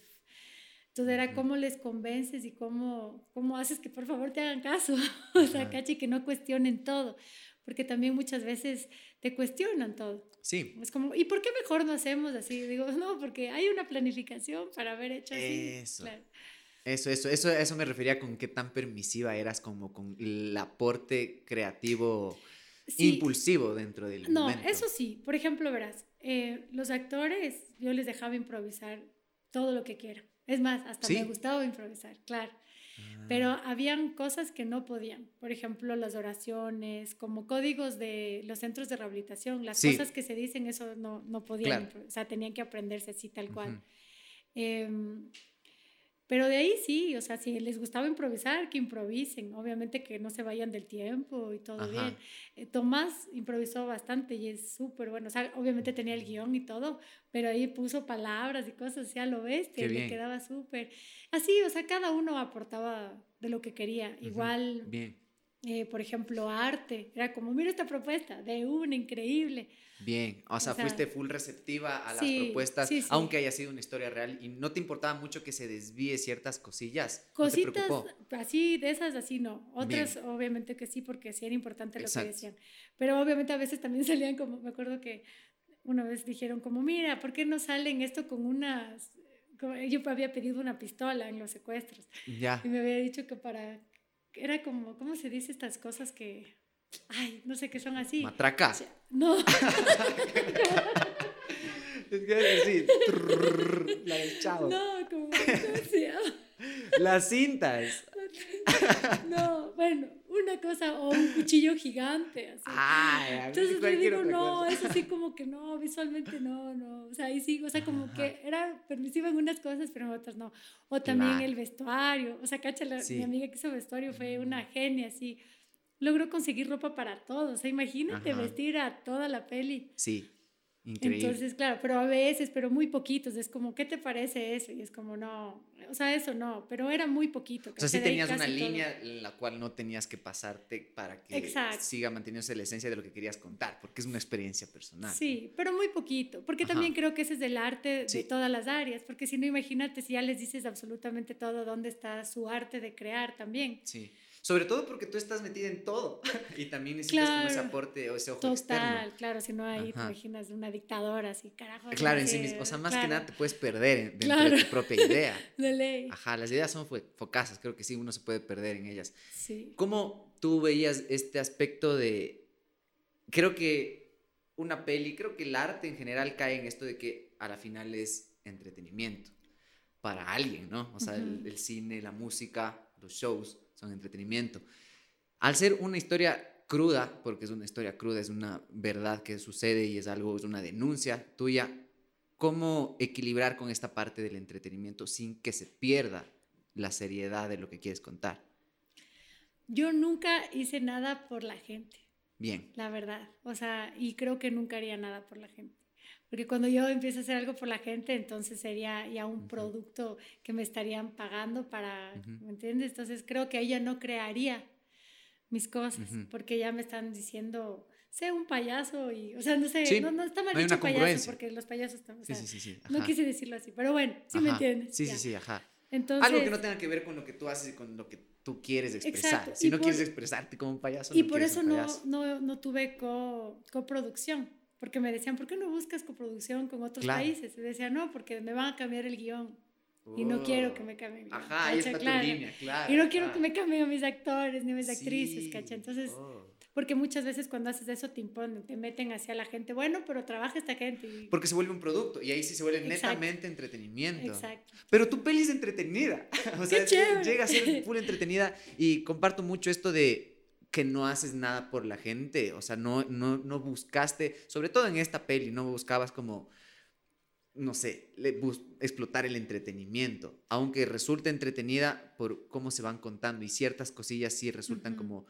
Entonces era cómo les convences y cómo, cómo haces que por favor te hagan caso. o sea, cachi, que no cuestionen todo. Porque también muchas veces te cuestionan todo. Sí. Es como, ¿y por qué mejor no hacemos así? Digo, no, porque hay una planificación para haber hecho así. Eso. Eso, eso, eso, eso me refería con qué tan permisiva eras como con el aporte creativo impulsivo dentro del No, eso sí. Por ejemplo, verás, eh, los actores yo les dejaba improvisar todo lo que quieran. Es más, hasta me gustaba improvisar, claro. Pero ah. habían cosas que no podían. Por ejemplo, las oraciones, como códigos de los centros de rehabilitación. Las cosas que se dicen, eso no, no podían. O sea, tenían que aprenderse así tal cual. Pero de ahí sí, o sea, si les gustaba improvisar, que improvisen, obviamente que no se vayan del tiempo y todo bien. Eh, Tomás improvisó bastante y es súper bueno, o sea, obviamente tenía el guion y todo, pero ahí puso palabras y cosas, o sea, lo ves, que le quedaba súper. Así, o sea, cada uno aportaba de lo que quería. Igual, bien. Eh, por ejemplo, arte, era como, mira esta propuesta, de una, increíble. Bien, o sea, fuiste full receptiva a las propuestas, aunque haya sido una historia real y no te importaba mucho que se desvíe ciertas cosillas. Cositas así, de esas así no. Otras obviamente que sí, porque sí era importante lo que decían. Pero obviamente a veces también salían como, me acuerdo que una vez dijeron como, mira, ¿por qué no salen esto con unas... yo había pedido una pistola en los secuestros. Ya. Y me había dicho que para... Era como, ¿cómo se dice estas cosas que Ay, no sé qué son así. ¿Matraca? No. es que así. la del chavo. No, como. ¿cómo Las cintas. No, bueno, una cosa, o un cuchillo gigante. Así. Ay, Entonces le digo, no, es así como que no, visualmente no, no. O sea, ahí sí, o sea, como que era permisiva en unas cosas, pero en otras no. O también el vestuario. O sea, cacha, mi amiga que hizo vestuario fue una genia, así logró conseguir ropa para todos. O sea, imagínate vestir a toda la peli. Sí, increíble. Entonces, claro, pero a veces, pero muy poquitos. Es como, ¿qué te parece eso? Y es como, no, o sea, eso no, pero era muy poquito. O sea, sí tenías una línea en la cual no tenías que pasarte para que siga manteniéndose la esencia de lo que querías contar, porque es una experiencia personal. Sí, pero muy poquito, porque también creo que ese es el arte de todas las áreas, porque si no, imagínate si ya les dices absolutamente todo, dónde está su arte de crear también. Sí. Sobre todo porque tú estás metida en todo y también necesitas como ese aporte o ese ojo Total, claro, si no ahí te imaginas una dictadora así, carajo. Claro, en sí mismo, o sea, más que nada te puedes perder dentro de tu propia idea. De ley. Ajá, las ideas son focasas, creo que sí, uno se puede perder en ellas. Sí. ¿Cómo tú veías este aspecto de, creo que una peli, creo que el arte en general cae en esto de que a la final es entretenimiento para alguien, ¿no? O sea, el, el cine, la música, los shows son entretenimiento. Al ser una historia cruda, porque es una historia cruda, es una verdad que sucede y es algo, es una denuncia tuya, ¿cómo equilibrar con esta parte del entretenimiento sin que se pierda la seriedad de lo que quieres contar? Yo nunca hice nada por la gente. Bien. La verdad. O sea, y creo que nunca haría nada por la gente. Porque cuando yo empiezo a hacer algo por la gente, entonces sería ya un producto que me estarían pagando para, ¿me entiendes? Entonces creo que ella no crearía mis cosas, porque ya me están diciendo, sé un payaso y, o sea, no sé, no, no, está mal dicho payaso, porque los payasos están, o sea, sí, sí, sí, no quise decirlo así, pero bueno, sí me entiendes. Sí, sí, sí, ajá. Entonces, Algo que no tenga que ver con lo que tú haces y con lo que tú quieres expresar. Si no quieres expresarte como un payaso, Y por eso no, no, no, tuve co, coproducción, porque me decían, ¿por qué no buscas coproducción con otros países? Y decía, no, porque me van a cambiar el guion. Y no quiero que me cambien. Ajá, ahí está tu línea, claro. Y no quiero que me cambien mis actores ni mis actrices, ¿cachai? Entonces, oh. porque muchas veces cuando haces eso te imponen, te meten hacia la gente, bueno, pero trabaja esta gente. Porque se vuelve un producto y ahí sí se vuelve netamente entretenimiento. Exacto. Pero tu peli es entretenida. o sea, llega a ser full entretenida y comparto mucho esto de que no haces nada por la gente, o sea, no, no, no buscaste, sobre todo en esta peli, no buscabas como no sé, explotar el entretenimiento, aunque resulte entretenida por cómo se van contando y ciertas cosillas sí resultan como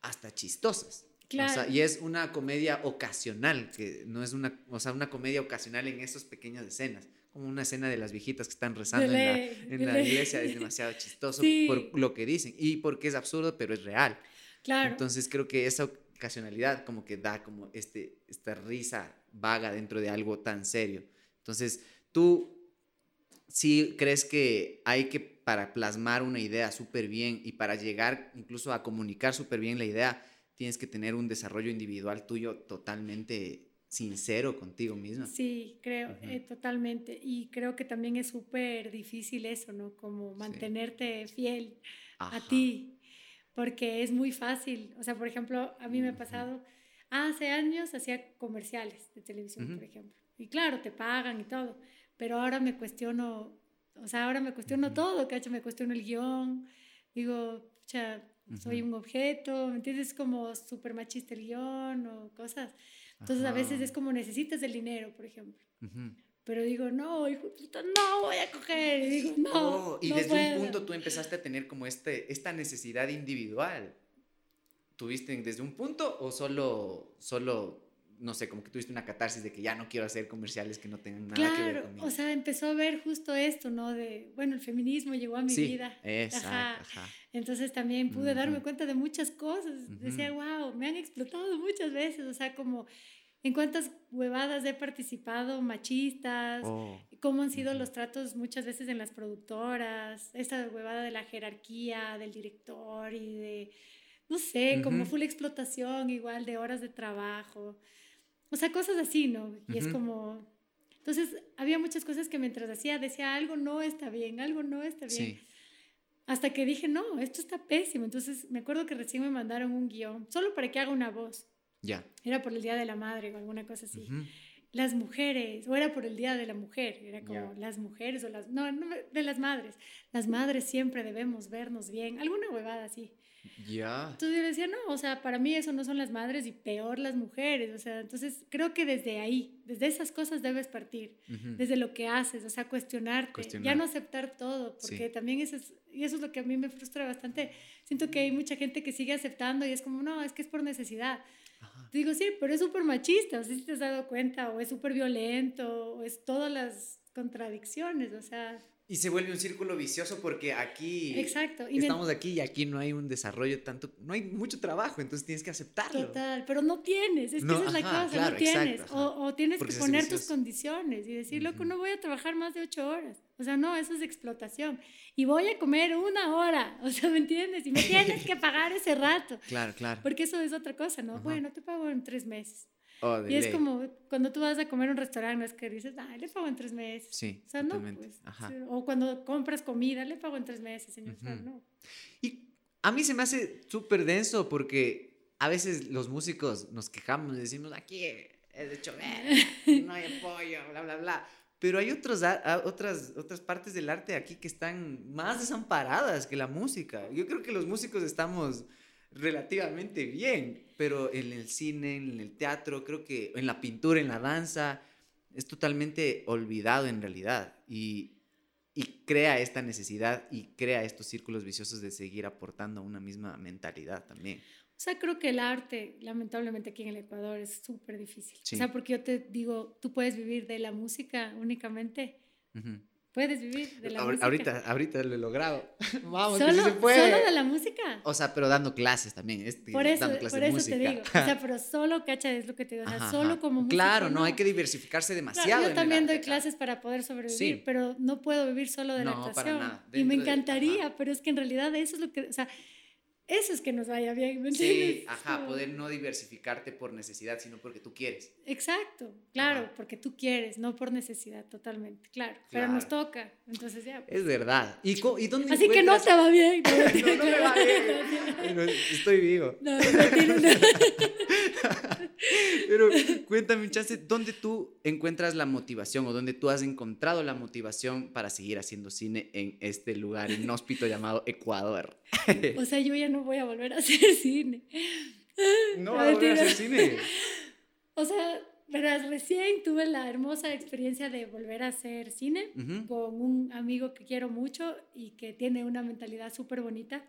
hasta chistosas. Claro. y es una comedia ocasional, que no es una, o sea, una comedia ocasional en esas pequeñas escenas, como una escena de las viejitas que están rezando en, la, iglesia, es demasiado chistoso por lo que dicen y porque es absurdo, pero es real. Claro. Entonces creo que esa ocasionalidad como que da como este, esta risa vaga dentro de algo tan serio. Entonces, tú sí crees que hay que, para plasmar una idea súper bien y para llegar incluso a comunicar súper bien la idea, tienes que tener un desarrollo individual tuyo totalmente sincero contigo misma. Sí, creo, eh, totalmente. Y creo que también es súper difícil eso, ¿no? Como mantenerte fiel a ti, porque es muy fácil. O sea, por ejemplo, a mí me ha pasado, hace años hacía comerciales de televisión, por ejemplo. Y claro, te pagan y todo, pero ahora me cuestiono, o sea, ahora me cuestiono todo, ¿cachai? Me cuestiono el guion, digo, sea, soy un objeto, ¿me entiendes? Es como súper machista el guion o cosas. Entonces a veces es como necesitas el dinero, por ejemplo. Pero digo, no, hijo no voy a coger. Y digo, no. Oh, y desde un punto tú empezaste a tener como este, esta necesidad individual. ¿Tuviste desde un punto o solo, solo no sé, como que tuviste una catarsis de que ya no quiero hacer comerciales que no tengan nada que ver conmigo. O sea, empezó a ver justo esto, ¿no? De, bueno, el feminismo llegó a mi sí, vida. Exacto, ajá. Entonces también pude darme cuenta de muchas cosas. Decía, wow, me han explotado muchas veces. O sea, como en cuántas huevadas he participado machistas, oh, cómo han sido los tratos muchas veces en las productoras, esta huevada de la jerarquía, del director y de, no sé, como full explotación igual de horas de trabajo. O sea, cosas así, ¿no? Y es como... Entonces, había muchas cosas que mientras hacía, decía, algo no está bien, algo no está bien. Hasta que dije, no, esto está pésimo. Entonces, me acuerdo que recién me mandaron un guion, solo para que haga una voz. Ya. Era por el Día de la Madre o alguna cosa así. Las mujeres, o era por el Día de la Mujer, era como las mujeres o las, no, no, de las madres. Las madres siempre debemos vernos bien, alguna huevada así. Ya. Entonces yo decía, no, o sea, para mí eso no son las madres y peor las mujeres, o sea, entonces creo que desde ahí, desde esas cosas debes partir, desde lo que haces, o sea, cuestionarte, ya no aceptar todo, porque también eso es, y eso es lo que a mí me frustra bastante, siento que hay mucha gente que sigue aceptando y es como, no, es que es por necesidad. Digo, sí, pero es súper machista, o si te has dado cuenta, o es súper violento, o es todas las contradicciones, o sea... Y se vuelve un círculo vicioso porque aquí Exacto. Y estamos aquí y aquí no hay un desarrollo tanto, no hay mucho trabajo, entonces tienes que aceptarlo. Total, pero no tienes, es que esa es la cosa, no tienes. o, o, tienes que poner tus condiciones y decir, loco, no voy a trabajar más de ocho horas. O sea, no, eso es explotación. Y voy a comer una hora, o sea, ¿me entiendes? Y me tienes que pagar ese rato. Claro, claro. Porque eso es otra cosa, ¿no? Bueno, te pago en tres meses. Oh, y es como cuando tú vas a comer a un restaurante, no es que dices, ah, le pago en tres meses. Sí, o sea, no, pues, O cuando compras comida, le pago en tres meses, señor. no. Y a mí se me hace súper denso porque a veces los músicos nos quejamos y decimos, aquí es de chover, no hay apoyo, bla, bla, bla. Pero hay otros, otras, otras partes del arte aquí que están más desamparadas que la música. Yo creo que los músicos estamos relativamente bien, pero en el cine, en el teatro, creo que en la pintura, en la danza, es totalmente olvidado en realidad y, y crea esta necesidad y crea estos círculos viciosos de seguir aportando una misma mentalidad también. O sea, creo que el arte, lamentablemente aquí en el Ecuador, es súper difícil. O sea, porque yo te digo, tú puedes vivir de la música únicamente. Puedes vivir de la música. Ahorita, ahorita lo he logrado. Vamos, ¿Solo, se puede. ¿Solo de la música? O sea, pero dando clases también. Este, por eso, dando clases por eso te digo. O sea, pero solo, cacha, es lo que te digo. O sea, solo como música. Claro, no, hay que diversificarse demasiado. yo también doy clases para poder sobrevivir, pero no puedo vivir solo de la actuación. Para nada. y me encantaría, pero es que en realidad eso es lo que. O sea, eso es que nos vaya bien, ¿me entiendes? Sí, ajá, poder no diversificarte por necesidad, sino porque tú quieres. Exacto, claro, porque tú quieres, no por necesidad, totalmente, claro, pero nos toca, entonces ya. Pues. Es verdad. ¿Y, y dónde Así que no te va bien. No, no, me va bien. estoy vivo. No, no, no. Pero cuéntame, chance, ¿dónde tú encuentras la motivación o dónde tú has encontrado la motivación para seguir haciendo cine en este lugar inhóspito llamado Ecuador? O sea, yo ya no voy a volver a hacer cine. No voy a volver a hacer cine. O sea, verás, recién tuve la hermosa experiencia de volver a hacer cine con un amigo que quiero mucho y que tiene una mentalidad súper bonita.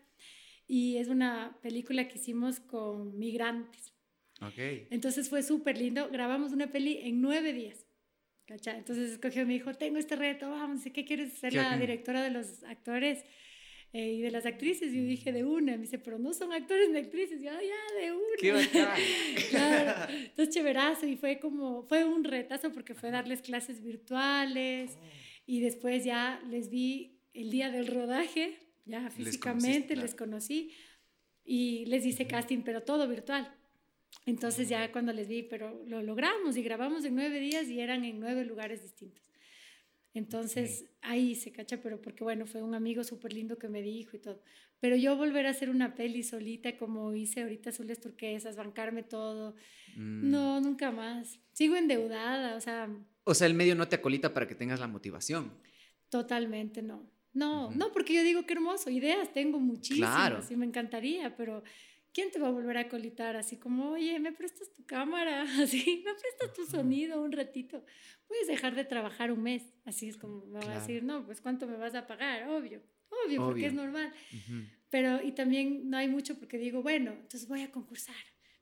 Y es una película que hicimos con migrantes. Okay. Entonces fue súper lindo. Grabamos una peli en nueve días. Entonces escogió, me dijo, tengo este reto, vamos, ¿qué quieres ser la directora de los actores eh, y de las actrices? Y yo dije, de una. Me dice, pero no son actores ni actrices. yo, ya, de una. ¡Qué bacán! claro. Entonces, chéverazo. Y fue como, fue un retazo porque fue darles clases virtuales. Oh. Y después ya les vi el día del rodaje, ya físicamente les, les conocí. Y les hice casting, pero todo virtual. Entonces ya cuando les vi, pero lo logramos y grabamos en nueve días y eran en nueve lugares distintos. Entonces ahí se cacha, pero porque bueno, fue un amigo súper lindo que me dijo y todo. Pero yo volver a hacer una peli solita como hice ahorita Azules Turquesas, bancarme todo, mm. no, nunca más. Sigo endeudada, o sea... O sea, el medio no te acolita para que tengas la motivación. Totalmente no. No, no, porque yo digo qué hermoso, ideas tengo muchísimas claro. y me encantaría, pero ¿quién te va a volver a colitar? Así como, oye, ¿me prestas tu cámara? Así, ¿me prestas tu sonido un ratito? Puedes dejar de trabajar un mes. Así es como me va a decir, no, pues ¿cuánto me vas a pagar? Obvio, obvio, porque es normal. Pero, y también no hay mucho porque digo, bueno, entonces voy a concursar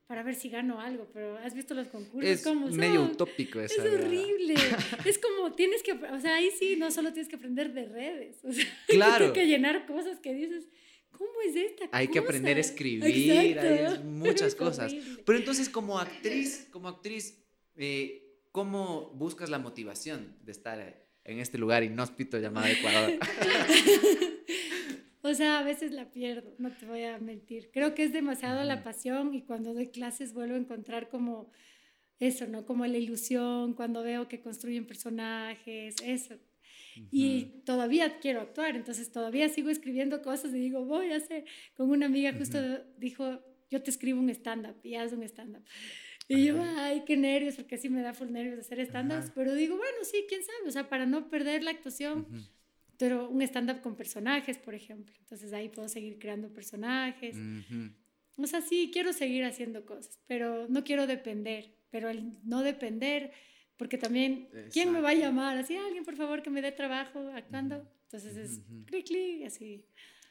para ver si gano algo, pero has visto los concursos es medio utópico eso. Es horrible. es como tienes que, o sea, ahí sí no solo tienes que aprender de redes, o sea, claro. tienes que llenar cosas que dices, ¿Cómo es esta Hay que aprender a escribir, hay muchas cosas. Pero entonces como actriz, como actriz, eh, ¿cómo buscas la motivación de estar en este lugar inhóspito llamado Ecuador? o sea, a veces la pierdo, no te voy a mentir. Creo que es demasiado la pasión y cuando doy clases vuelvo a encontrar como eso, ¿no? Como la ilusión, cuando veo que construyen personajes, eso. Y todavía quiero actuar, entonces todavía sigo escribiendo cosas y digo, voy a hacer. Con una amiga justo dijo, yo te escribo un stand-up y haz un stand-up. Y yo, ay, qué nervios, porque así me da full nervios hacer stand-ups, pero digo, bueno, sí, quién sabe, o sea, para no perder la actuación, pero un stand-up con personajes, por ejemplo. Entonces ahí puedo seguir creando personajes. O sea, sí, quiero seguir haciendo cosas, pero no quiero depender, pero el no depender porque también, ¿quién me va a llamar? Así, alguien por favor que me dé trabajo actuando. Entonces es clic, clic, así.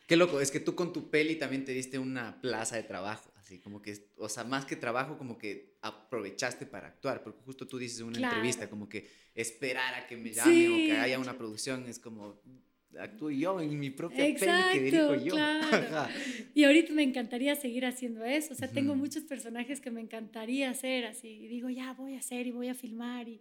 Qué loco, es que tú con tu peli también te diste una plaza de trabajo, así como que, o sea, más que trabajo, como que aprovechaste para actuar, porque justo tú dices en una entrevista, como que esperar a que me llame o que haya una producción es como, actúo yo en mi propia peli que dirijo yo. Claro. y ahorita me encantaría seguir haciendo eso. O sea, tengo muchos personajes que me encantaría hacer así. Y digo, ya voy a hacer y voy a filmar. Y...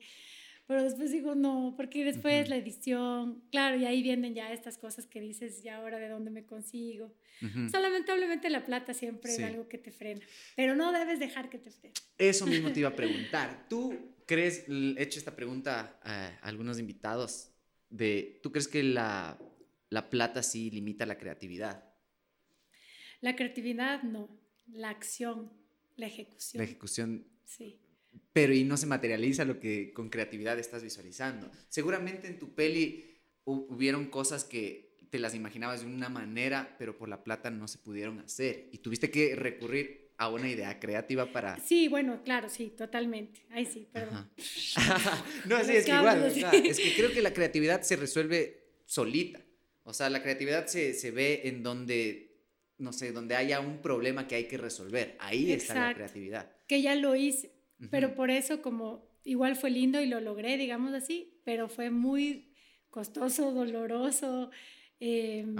Pero después digo, no, porque después la edición, claro, y ahí vienen ya estas cosas que dices, ya ahora de dónde me consigo. O sea, lamentablemente la plata siempre es algo que te frena, pero no debes dejar que te frene. Eso mismo te iba a preguntar. ¿Tú crees, he hecho esta pregunta a algunos invitados, de, ¿tú crees que la, la plata sí limita la creatividad? La creatividad no, la acción, la ejecución. La ejecución. Sí. pero y no se materializa lo que con creatividad estás visualizando. Seguramente en tu peli hubieron cosas que te las imaginabas de una manera, pero por la plata no se pudieron hacer y tuviste que recurrir a una idea creativa para... Sí, bueno, claro, sí, totalmente. Ahí sí, perdón. no, sí, es que igual, es que creo que la creatividad se resuelve solita. O sea, la creatividad se, se ve en donde, no sé, donde haya un problema que hay que resolver. Ahí está la creatividad. Que ya lo hice, pero por eso como igual fue lindo y lo logré, digamos así, pero fue muy costoso, doloroso, em,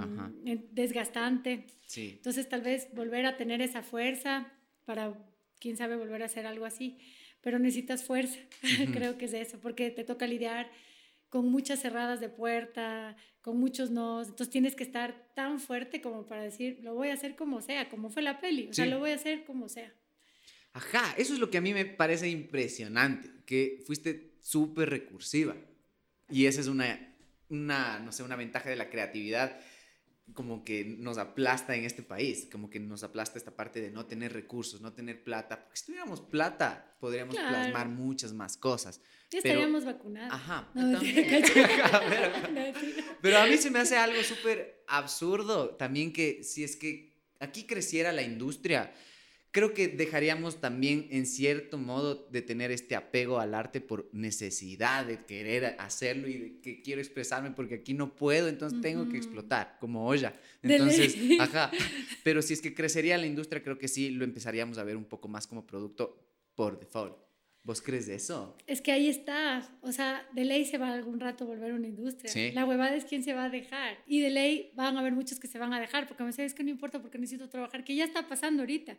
desgastante. Sí. Entonces tal vez volver a tener esa fuerza para, quién sabe, volver a hacer algo así, pero necesitas fuerza, creo que es eso, porque te toca lidiar con muchas cerradas de puerta, con muchos no, entonces tienes que estar tan fuerte como para decir, lo voy a hacer como sea, como fue la peli, o sea, lo voy a hacer como sea. Ajá, eso es lo que a mí me parece impresionante, que fuiste súper recursiva. Y esa es una, una, no sé, una ventaja de la creatividad como que nos aplasta en este país, como que nos aplasta esta parte de no tener recursos, no tener plata. Porque si tuviéramos plata, podríamos plasmar muchas más cosas. Ya estaríamos vacunados. Ajá. pero, a mí se me hace algo súper absurdo también que si es que aquí creciera la industria, creo que dejaríamos también en cierto modo de tener este apego al arte por necesidad de querer hacerlo y de que quiero expresarme porque aquí no puedo, entonces tengo que explotar como olla. Entonces, ajá, pero si es que crecería la industria, creo que sí lo empezaríamos a ver un poco más como producto por default. ¿Vos crees de eso? Es que ahí está. O sea, de ley se va algún rato a volver una industria. La huevada es quién se va a dejar. Y de ley van a haber muchos que se van a dejar porque me dicen, es que no importa porque necesito trabajar, que ya está pasando ahorita.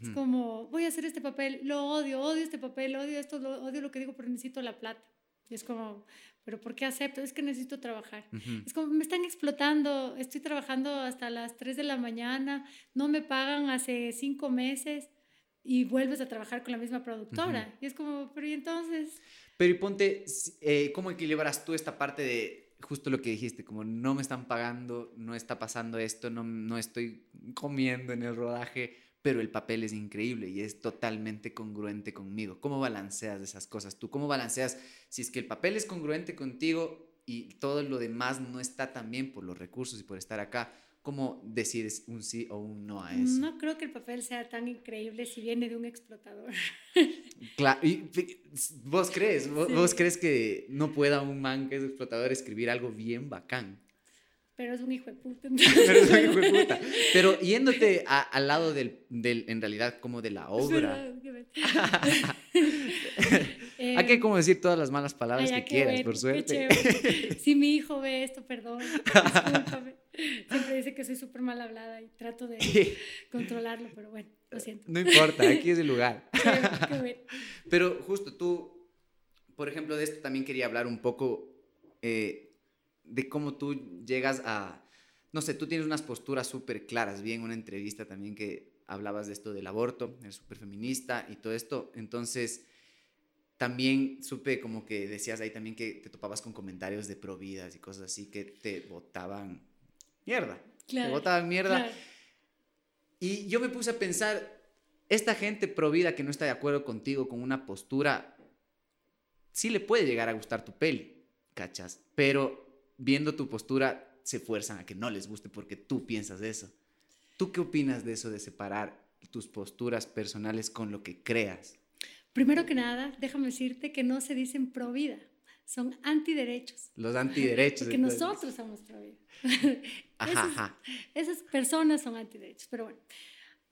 Es como, voy a hacer este papel, lo odio, odio este papel, odio esto, odio lo que digo, pero necesito la plata. Y es como, pero ¿por qué acepto? Es que necesito trabajar. Es como, me están explotando, estoy trabajando hasta las 3 de la mañana, no me pagan hace 5 meses y vuelves a trabajar con la misma productora. Y es como, pero ¿y entonces? Pero y ponte, eh, ¿cómo equilibras tú esta parte de justo lo que dijiste, como no me están pagando, no está pasando esto, no, no estoy comiendo en el rodaje, pero el papel es increíble y es totalmente congruente conmigo. ¿Cómo balanceas esas cosas tú? ¿Cómo balanceas si es que el papel es congruente contigo y todo lo demás no está tan bien por los recursos y por estar acá? ¿Cómo decides un sí o un no a eso? No creo que el papel sea tan increíble si viene de un explotador. Claro, y vos crees, vos, crees que no pueda un man que es explotador escribir algo bien bacán. Pero es un hijo de puta. Pero es un hijo de puta. Pero yéndote al lado del, del, en realidad, como de la obra. Aquí hay como decir todas las malas palabras que quieras, por suerte. Si mi hijo ve esto, perdón, discúlpame. Siempre dice que soy súper mal hablada y trato de controlarlo, pero bueno, lo siento. No importa, aquí es el lugar. Pero justo tú, por ejemplo, de esto también quería hablar un poco eh, de cómo tú llegas a, no sé, tú tienes unas posturas súper claras, vi en una entrevista también que hablabas de esto del aborto, eres súper feminista y todo esto, entonces también supe como que decías ahí también que te topabas con comentarios de providas y cosas así que te botaban mierda. Te botaban mierda. Y yo me puse a pensar, esta gente provida que no está de acuerdo contigo con una postura, sí le puede llegar a gustar tu peli, ¿cachas? Pero viendo tu postura, se fuerzan a que no les guste porque tú piensas eso. ¿Tú qué opinas de eso de separar tus posturas personales con lo que creas? Primero que nada, déjame decirte que no se dicen pro vida, son antiderechos. Los antiderechos. Porque nosotros somos pro vida. Ajá, esas, personas son antiderechos, pero bueno.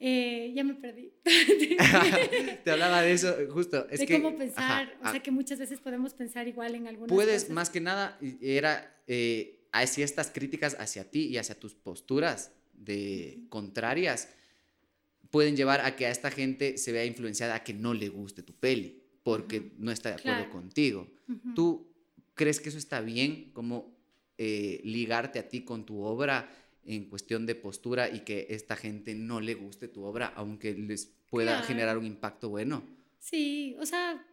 Eh, ya me perdí. Te hablaba de eso, justo. Es de cómo pensar, o sea que muchas veces podemos pensar igual en algunas Puedes, más que nada, era eh, hacia estas críticas hacia ti y hacia tus posturas de contrarias pueden llevar a que a esta gente se vea influenciada a que no le guste tu peli, porque no está de acuerdo contigo. ¿Tú crees que eso está bien? Como eh, ligarte a ti con tu obra en cuestión de postura y que esta gente no le guste tu obra, aunque les pueda generar un impacto bueno. Sí, o sea,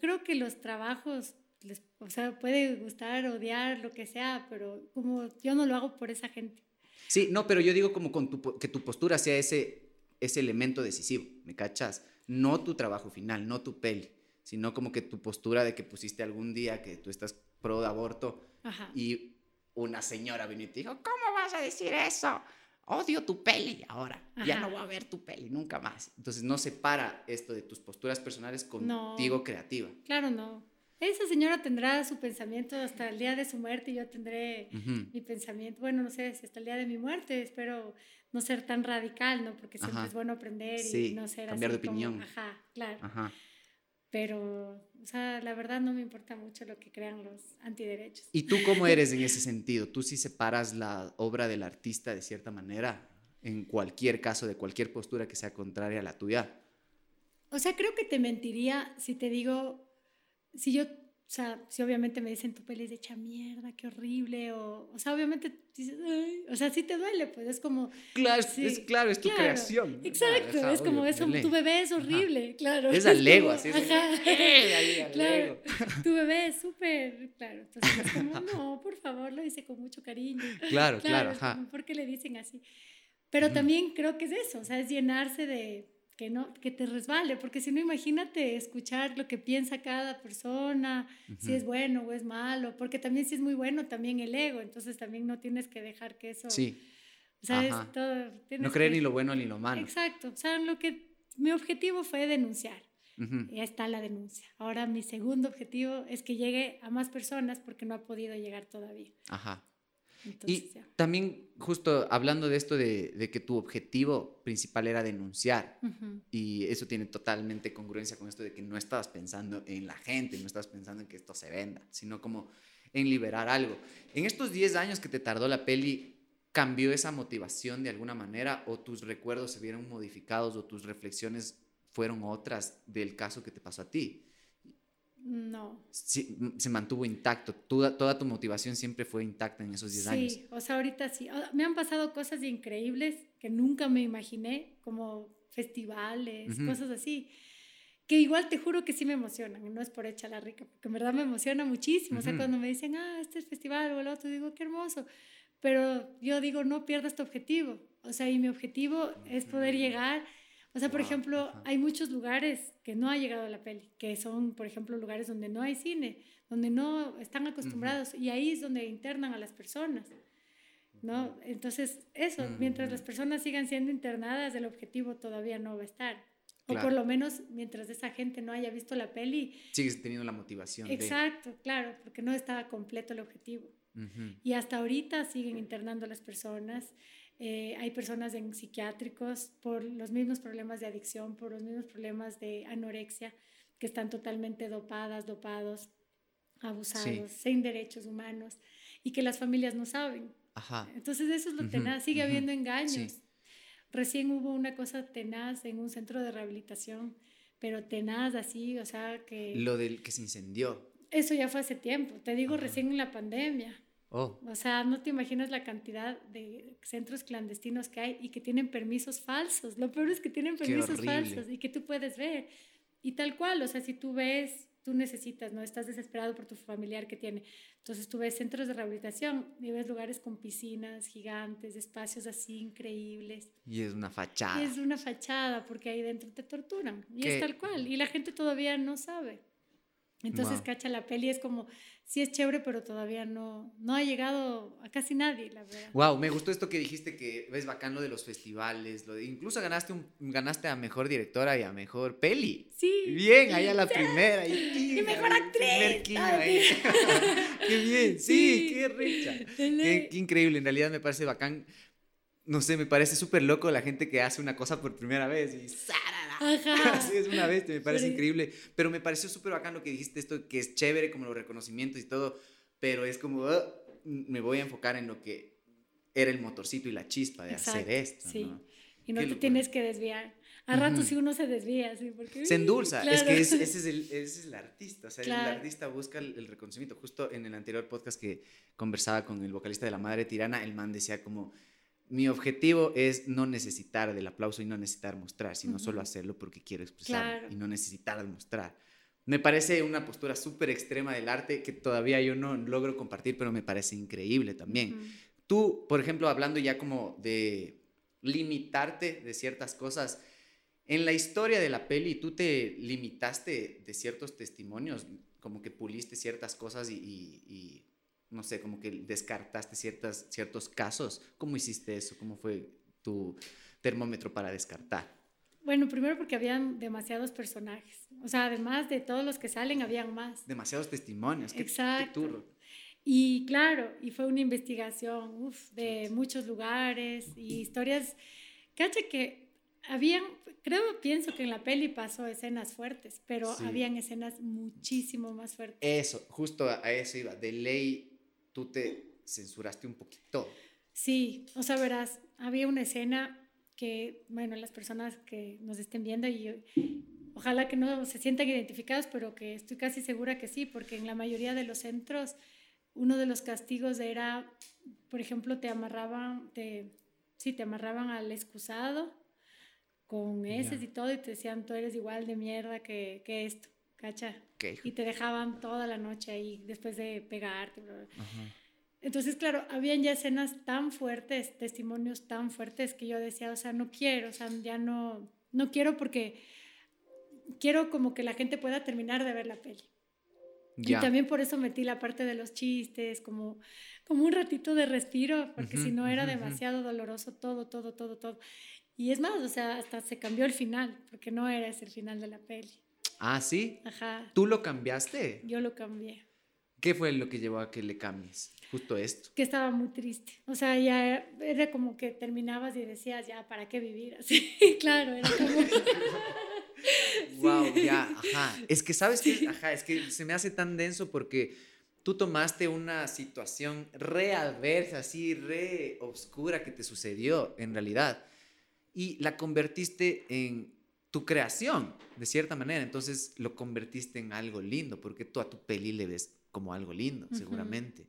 creo que los trabajos, les, o sea, puede gustar, odiar, lo que sea, pero como yo no lo hago por esa gente. Sí, no, pero yo digo como con tu, que tu postura sea ese ese elemento decisivo, ¿me cachas? No tu trabajo final, no tu peli. sino como que tu postura de que pusiste algún día que tú estás pro de aborto Ajá. y una señora vino y te dijo, ¿cómo vas a decir eso? Odio tu peli ahora, ya Ajá. no voy a ver tu peli nunca más. Entonces no separa esto de tus posturas personales No. contigo creativa. Claro, no. Esa señora tendrá su pensamiento hasta el día de su muerte y yo tendré mi pensamiento. Bueno, no sé, si hasta el día de mi muerte espero no ser tan radical, ¿no? Porque siempre Ajá. es bueno aprender Sí, y no ser cambiar así de como- opinión. ajá, claro. Ajá. Pero, o sea, la verdad no me importa mucho lo que crean los antiderechos. ¿Y tú cómo eres en ese sentido? ¿Tú sí separas la obra del artista de cierta manera? En cualquier caso, de cualquier postura que sea contraria a la tuya. O sea, creo que te mentiría si te digo, si yo, o sea, si obviamente me dicen tu peli es hecha mierda, qué horrible, o, o sea, obviamente dices, "Ay", o sea, sí te duele, pues es como, Claro, es, Sí, es- claro, es tu claro, creación. exacto, Ajá, es como eso, tu bebé es horrible, claro. Es al Lego, así es. ajá. Ahí Claro, tu bebé es súper, claro, entonces es como, no, por favor, lo hice con mucho cariño. Claro, claro, ajá. ¿Por qué le dicen así? Pero también creo que es eso, o sea, es llenarse de que no que te resbale, porque si no imagínate escuchar lo que piensa cada persona, si es bueno o es malo, porque también si es muy bueno también el ego, entonces también no tienes que dejar que eso, Sí, o sea, ajá. es todo, no creer que- ni lo bueno ni lo malo. Exacto, o sea, lo que mi objetivo fue denunciar. Ujú. Ya está la denuncia. Ahora mi segundo objetivo es que llegue a más personas porque no ha podido llegar todavía. Ajá. Entonces, Y ya. también, justo hablando de esto de, de que tu objetivo principal era denunciar, y eso tiene totalmente congruencia con esto de que no estabas pensando en la gente, no estabas pensando en que esto se venda, sino como en liberar algo. En estos 10 años que te tardó la peli, ¿cambió esa motivación de alguna manera o tus recuerdos se vieron modificados o tus reflexiones fueron otras del caso que te pasó a ti? No. Sí, m- se mantuvo intacto, toda, toda tu motivación siempre fue intacta en esos 10 años. Sí, o sea, ahorita sí. Ah, Me han pasado cosas increíbles que nunca me imaginé, como festivales, Ujú. cosas así, que igual te juro que sí me emocionan, no es por hecha la rica, porque en verdad me emociona muchísimo. O sea, cuando me dicen, ah, este es festival o el otro, digo, qué hermoso. Pero yo digo, no pierdas tu objetivo. O sea, y mi objetivo es poder Ujú. llegar. O sea, por Wow, ejemplo, ajá. hay muchos lugares que no ha llegado la peli, que son, por ejemplo, lugares donde no hay cine, donde no están acostumbrados, y ahí es donde internan a las personas. ¿no? Entonces, eso, mientras las personas sigan siendo internadas, el objetivo todavía no va a estar. O Claro. por lo menos mientras esa gente no haya visto la peli. Sigues teniendo la motivación. de- Exacto, claro, porque no estaba completo el objetivo. Ujú. Y hasta ahorita siguen internando a las personas. Eh, hay personas en psiquiátricos por los mismos problemas de adicción, por los mismos problemas de anorexia, que están totalmente dopadas, dopados, abusados, sin derechos humanos, y que las familias no saben. Ajá. Entonces eso es lo Ujú, tenaz, sigue ujú, habiendo engaños. sí. Recién hubo una cosa tenaz en un centro de rehabilitación, pero tenaz así, o sea que... Lo del que se incendió. Eso ya fue hace tiempo, te digo Ajá. recién en la pandemia. Oh, O sea, no te imaginas la cantidad de centros clandestinos que hay y que tienen permisos falsos. Lo peor es que tienen permisos falsos y que tú puedes ver. Y tal cual, o sea, si tú ves, tú necesitas, ¿no? Estás desesperado por tu familiar que tiene. Entonces tú ves centros de rehabilitación y ves lugares con piscinas gigantes, espacios así increíbles. y es una fachada. Y es una fachada porque ahí dentro te torturan. Y ¿Qué? es tal cual. Y la gente todavía no sabe. Entonces, Wow. cacha, la peli es como, sí es chévere, pero todavía no, no ha llegado a casi nadie, la verdad. Wow, me gustó esto que dijiste que ves bacán lo de los festivales, lo de, incluso ganaste un, ganaste a mejor directora y a mejor peli. Sí. Bien, ahí sí, a la sí. primera. Y, Y mejor actriz, qué bien, sí, Sí. qué rica. Qué, increíble, en realidad me parece bacán. No sé, me parece súper loco la gente que hace una cosa por primera vez y ¡zarara! Ajá. Así es una vez, me parece Sí. increíble. Pero me pareció súper bacán lo que dijiste, esto que es chévere, como los reconocimientos y todo, pero es como, ah, me voy a enfocar en lo que era el motorcito y la chispa de hacer Exacto, esto. sí. ¿no? Y no te locura. tienes que desviar. A rato Ujú. sí uno se desvía, sí, porque... Se endulza, es claro. que es- ese, es el, ese es el artista, o sea, el Claro. artista busca el, el reconocimiento. Justo en el anterior podcast que conversaba con el vocalista de La Madre Tirana, el man decía como, mi objetivo es no necesitar del aplauso y no necesitar mostrar, sino solo hacerlo porque quiero expresarlo Claro. y no necesitar demostrar. Me parece una postura súper extrema del arte que todavía yo no logro compartir, pero me parece increíble también. Tú, por ejemplo, hablando ya como de limitarte de ciertas cosas, En la historia de la peli, tú te limitaste de ciertos testimonios, como que puliste ciertas cosas y, y- y, no sé, como que descartaste ciertas, ciertos casos. ¿Cómo hiciste eso? ¿Cómo fue tu termómetro para descartar? Bueno, primero porque habían demasiados personajes. O sea, además de todos los que salen, habían más. Demasiados testimonios. ¿Qué, qué Exacto. turro. Y claro, y fue una investigación uf, de muchos lugares y historias. Cacha que habían, creo, pienso que en la peli pasó escenas fuertes, pero Sí. habían escenas muchísimo más fuertes. Eso, justo a eso iba. De ley, tú te censuraste un poquito. Sí, o sea, verás, había una escena que, bueno, las personas que nos estén viendo y ojalá que no se sientan identificados, pero que estoy casi segura que sí, porque en la mayoría de los centros uno de los castigos era, por ejemplo, te amarraban, te, sí, te amarraban al excusado con heces Ya. y todo y te decían, tú eres igual de mierda que, que esto, ¿cacha? Y te dejaban toda la noche ahí después de pegarte. bla, bla. Entonces, claro, habían ya escenas tan fuertes, testimonios tan fuertes que yo decía, o sea, no quiero, o sea, ya no, no quiero porque quiero como que la gente pueda terminar de ver la peli. Y también por eso metí la parte de los chistes, como, como un ratito de respiro, porque si Ujú, no era ujú, ujú. demasiado doloroso todo, todo, todo, todo. Y es más, o sea, hasta se cambió el final, porque no era ese el final de la peli. Ah, sí. Ajá, ¿Tú lo cambiaste? yo lo cambié. ¿Qué fue lo que llevó a que le cambies? Justo esto. que estaba muy triste. O sea, ya era, como que terminabas y decías, ya, ¿para qué vivir así? claro, era como... Wow, ya, ajá. Es que, ¿sabes qué? Ajá, es que se me hace tan denso porque tú tomaste una situación re adversa, así, re obscura que te sucedió en realidad y la convertiste en tu creación, de cierta manera. Entonces lo convertiste en algo lindo porque tú a tu peli le ves como algo lindo, Ujú. seguramente.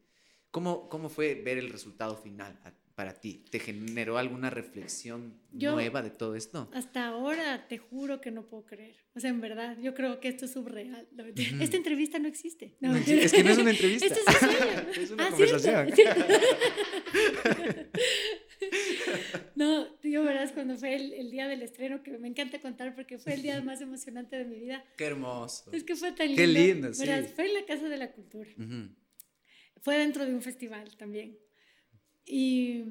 ¿Cómo, ¿Cómo fue ver el resultado final para ti? ¿Te generó alguna reflexión Yo- nueva de todo esto? Hasta ahora te juro que no puedo creer. O sea, en verdad, yo creo que esto es subreal. Mentira. Ujú. Esta entrevista no existe. No, No, es que no es una entrevista. Esto es. Es una Ah, conversación. ¿cierto? ¿Cierto? No, yo verás cuando fue el, el día del estreno, que me encanta contar porque fue el día más emocionante de mi vida. Qué hermoso. Es que fue tan lindo. Qué lindo, sí. Fue en la Casa de la Cultura. Ujú. Fue dentro de un festival también. Y,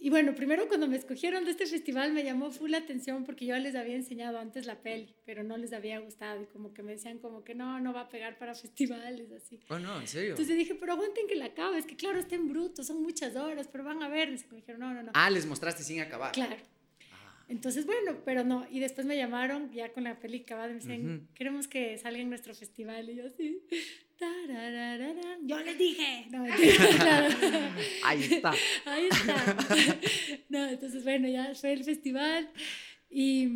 y bueno, primero cuando me escogieron de este festival me llamó full la atención porque yo les había enseñado antes la peli, pero no les había gustado y como que me decían como que no, no va a pegar para festivales, así. Oh, no, en serio. Entonces dije, pero aguanten que la acabe, es que claro, está en bruto, son muchas horas, pero van a ver. Y me dijeron, no, no, no. Ah, les mostraste sin acabar. Claro. Ah, Entonces, bueno, pero no. Y después me llamaron ya con la peli acabada y me decían, queremos que salga en nuestro festival. Y yo así. Yo les dije. No, claro. Ahí está. Ahí está. No, entonces, bueno, ya fue el festival y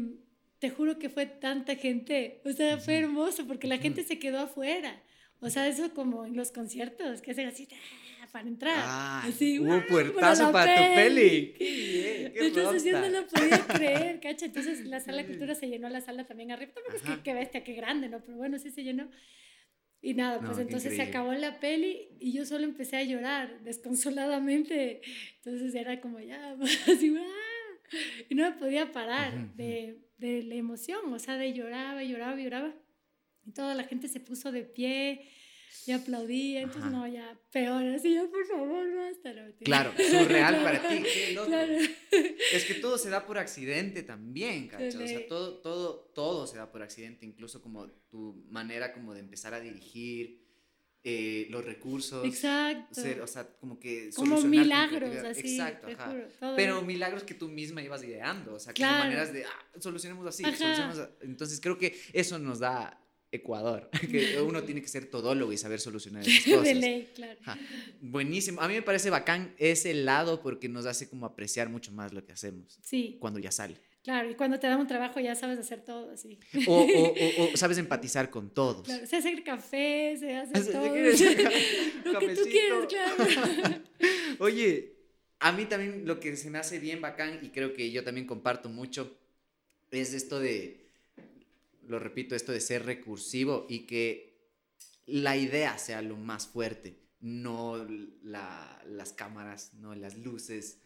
te juro que fue tanta gente. O sea, fue hermoso porque la gente se quedó afuera. O sea, eso como en los conciertos, que hacen así ¡ah! para entrar. Ah, así, hubo ¡guau! puertazo la para tu peli. Qué bien, qué Entonces yo no lo podía creer, cacha. Entonces la sala de cultura se llenó, la sala también arriba. Tampoco es que bestia, qué grande, ¿no? Pero bueno, sí se llenó. Y nada, No, pues entonces se increíble. acabó la peli y yo solo empecé a llorar desconsoladamente. Entonces era como ya, así, ¡ah! Y no me podía parar de, de la emoción, o sea, de lloraba, lloraba, lloraba. Y toda la gente se puso de pie y aplaudía. Entonces, Ajá. no, ya peor, así, ya por favor. No, mentira. Claro, surreal Claro. para ti. Qué loco. Claro. Es que todo se da por accidente también, ¿cachai? O sea, todo, todo, todo se da por accidente, incluso como tu manera como de empezar a dirigir eh, los recursos. Exacto. ser- o sea, como que como milagros, así. Exacto, te ajá. juro, Pero milagros que tú misma ibas ideando, o sea, Claro. como maneras de, ah, solucionemos así, solucionemos a-". Entonces creo que eso nos da Ecuador, que uno tiene que ser todólogo y saber solucionar esas cosas. de ley, claro. Buenísimo. A mí me parece bacán ese lado porque nos hace como apreciar mucho más lo que hacemos Sí, cuando ya sale. claro. Y cuando te dan un trabajo ya sabes hacer todo así. O, o- o- o sabes empatizar con todos. Claro, sé hacer café, sé hacer Hace- todo. ¿quieres Lo que tú quieras, claro. Oye, a mí también lo que se me hace bien bacán y creo que yo también comparto mucho es esto de, lo repito, esto de ser recursivo y que la idea sea lo más fuerte, no la- las cámaras, no las luces,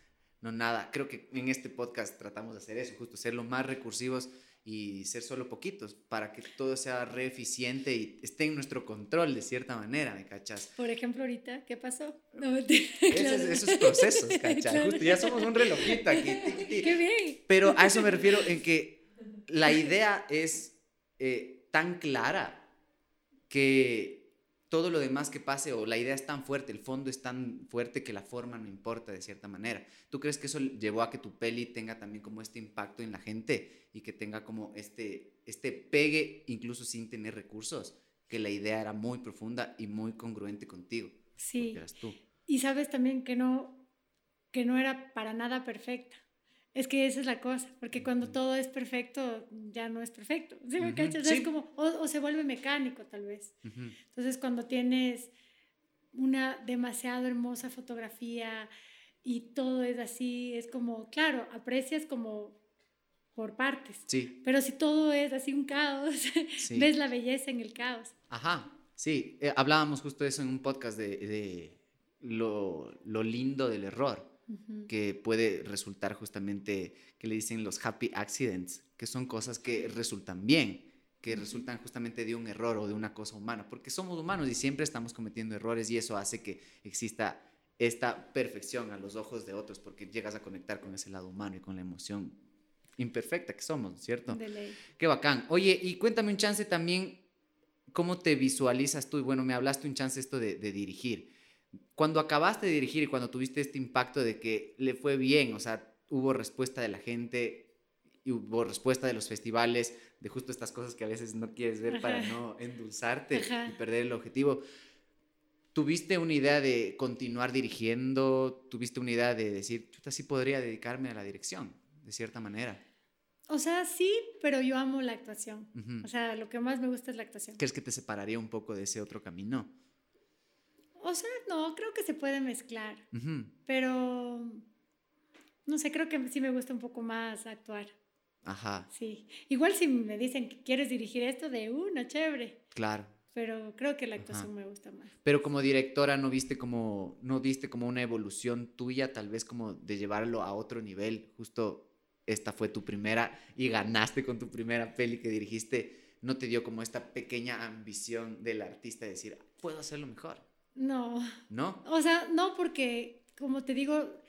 no nada. Creo que en este podcast tratamos de hacer eso, justo ser lo más recursivos y ser solo poquitos para que todo sea re eficiente y esté en nuestro control de cierta manera, ¿me cachas? Por ejemplo, ahorita, ¿qué pasó? No, claro. esos, procesos, ¿cachas? Justo, ya somos un relojito aquí. ¡Qué bien! Pero a eso me refiero en que la idea es eh, tan clara que todo lo demás que pase o la idea es tan fuerte, el fondo es tan fuerte que la forma no importa de cierta manera. ¿Tú crees que eso llevó a que tu peli tenga también como este impacto en la gente y que tenga como este, este pegue incluso sin tener recursos? Que la idea era muy profunda y muy congruente contigo. Sí. Eras tú. Y sabes también que no, que no era para nada perfecta. Es que esa es la cosa, porque cuando todo es perfecto, ya no es perfecto. ¿Sí me cachas? Es como, o, se vuelve mecánico tal vez. Entonces, cuando tienes una demasiado hermosa fotografía y todo es así, es como, claro, aprecias como por partes. Sí. Pero si todo es así un caos, ves la belleza en el caos. Ajá, sí. Eh, hablábamos justo de eso en un podcast de, de lo, lo lindo del error que puede resultar justamente, que le dicen los happy accidents, que son cosas que resultan bien, que resultan justamente de un error o de una cosa humana, porque somos humanos y siempre estamos cometiendo errores y eso hace que exista esta perfección a los ojos de otros, porque llegas a conectar con ese lado humano y con la emoción imperfecta que somos, ¿cierto? Qué bacán. Oye, y cuéntame un chance también, ¿cómo te visualizas tú? Y bueno, me hablaste un chance esto de dirigir cuando acabaste de dirigir y cuando tuviste este impacto de que le fue bien, o sea, hubo respuesta de la gente y hubo respuesta de los festivales, de justo estas cosas que a veces no quieres ver para no endulzarte y perder el objetivo. ¿Tuviste una idea de continuar dirigiendo? ¿Tuviste una idea de decir, chuta, sí podría dedicarme a la dirección, de cierta manera? O sea, sí, pero yo amo la actuación. O sea, lo que más me gusta es la actuación. ¿Crees que te separaría un poco de ese otro camino? O sea, no, creo que se puede mezclar. Pero, no sé, creo que sí me gusta un poco más actuar. Ajá. Sí. Igual si me dicen que quieres dirigir esto de una, chévere. Claro. Pero creo que la actuación me gusta más. Pero como directora, ¿no viste como, no viste como una evolución tuya, tal vez como de llevarlo a otro nivel? Justo esta fue tu primera y ganaste con tu primera peli que dirigiste. ¿No te dio como esta pequeña ambición del artista de decir, puedo hacerlo mejor? No. ¿No? O sea, no porque, como te digo,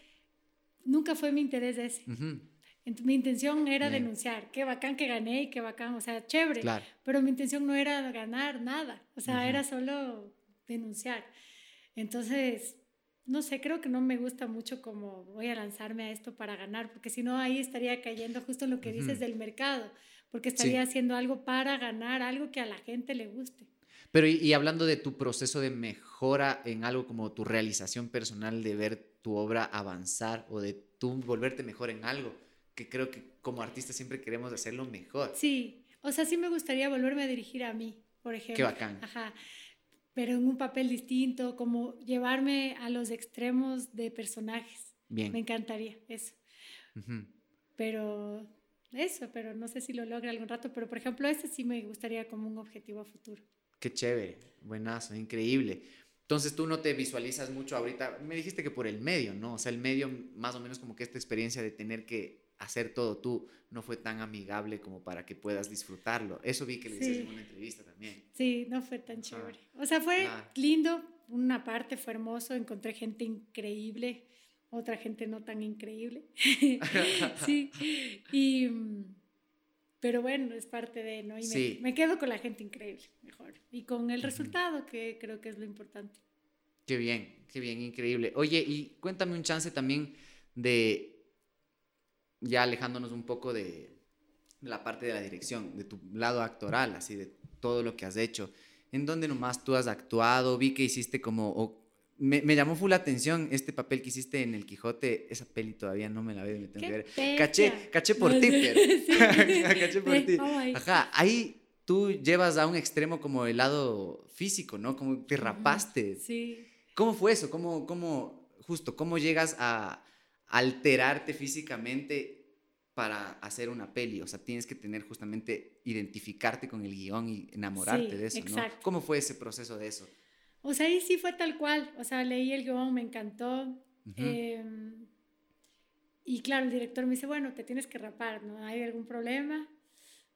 nunca fue mi interés ese. Mi intención era denunciar. Qué bacán que gané y qué bacán, o sea, chévere. Claro. Pero mi intención no era ganar nada, o sea, era solo denunciar. Entonces, no sé, creo que no me gusta mucho como voy a lanzarme a esto para ganar, porque si no ahí estaría cayendo justo en lo que dices del mercado, porque estaría haciendo algo para ganar, algo que a la gente le guste. Pero y, hablando de tu proceso de mejora en algo como tu realización personal, de ver tu obra avanzar o de tú volverte mejor en algo, que creo que como artista siempre queremos hacerlo mejor. Sí, o sea, sí me gustaría volverme a dirigir a mí, por ejemplo. Qué bacán. Ajá, pero en un papel distinto, como llevarme a los extremos de personajes. Bien. Me encantaría eso. Pero eso, pero no sé si lo logre algún rato, pero por ejemplo, este sí me gustaría como un objetivo a futuro. Qué chévere, buenazo, increíble. Entonces tú no te visualizas mucho ahorita, me dijiste que por el medio, ¿no? O sea, el medio más o menos como que esta experiencia de tener que hacer todo tú no fue tan amigable como para que puedas disfrutarlo. Eso vi que le dices en una entrevista también. Sí, no fue tan chévere. O sea, fue lindo, una parte fue hermoso, encontré gente increíble, otra gente no tan increíble. sí, y mm, pero bueno, es parte de, ¿no? Y me, quedo con la gente increíble, mejor. Y con el resultado, que creo que es lo importante. Qué bien, qué bien, increíble. Oye, y cuéntame un chance también de, ya alejándonos un poco de, la parte de la dirección, de tu lado actoral, así de todo lo que has hecho. ¿En dónde nomás tú has actuado? Vi que hiciste como, me, me, llamó full la atención este papel que hiciste en El Quijote. Esa peli todavía no me la veo, me tengo que ver. Caché, caché por ti, caché por ti. Ajá, ahí tú llevas a un extremo como el lado físico, ¿no? Como te rapaste. Sí. ¿Cómo fue eso? ¿Cómo, cómo, justo, cómo llegas a alterarte físicamente para hacer una peli? O sea, tienes que tener justamente, identificarte con el guion y enamorarte de eso, ¿no? ¿Cómo fue ese proceso de eso? O sea, ahí sí fue tal cual. O sea, leí el guion, me encantó. Em, claro, el director me dice, bueno, te tienes que rapar, ¿no? ¿Hay algún problema?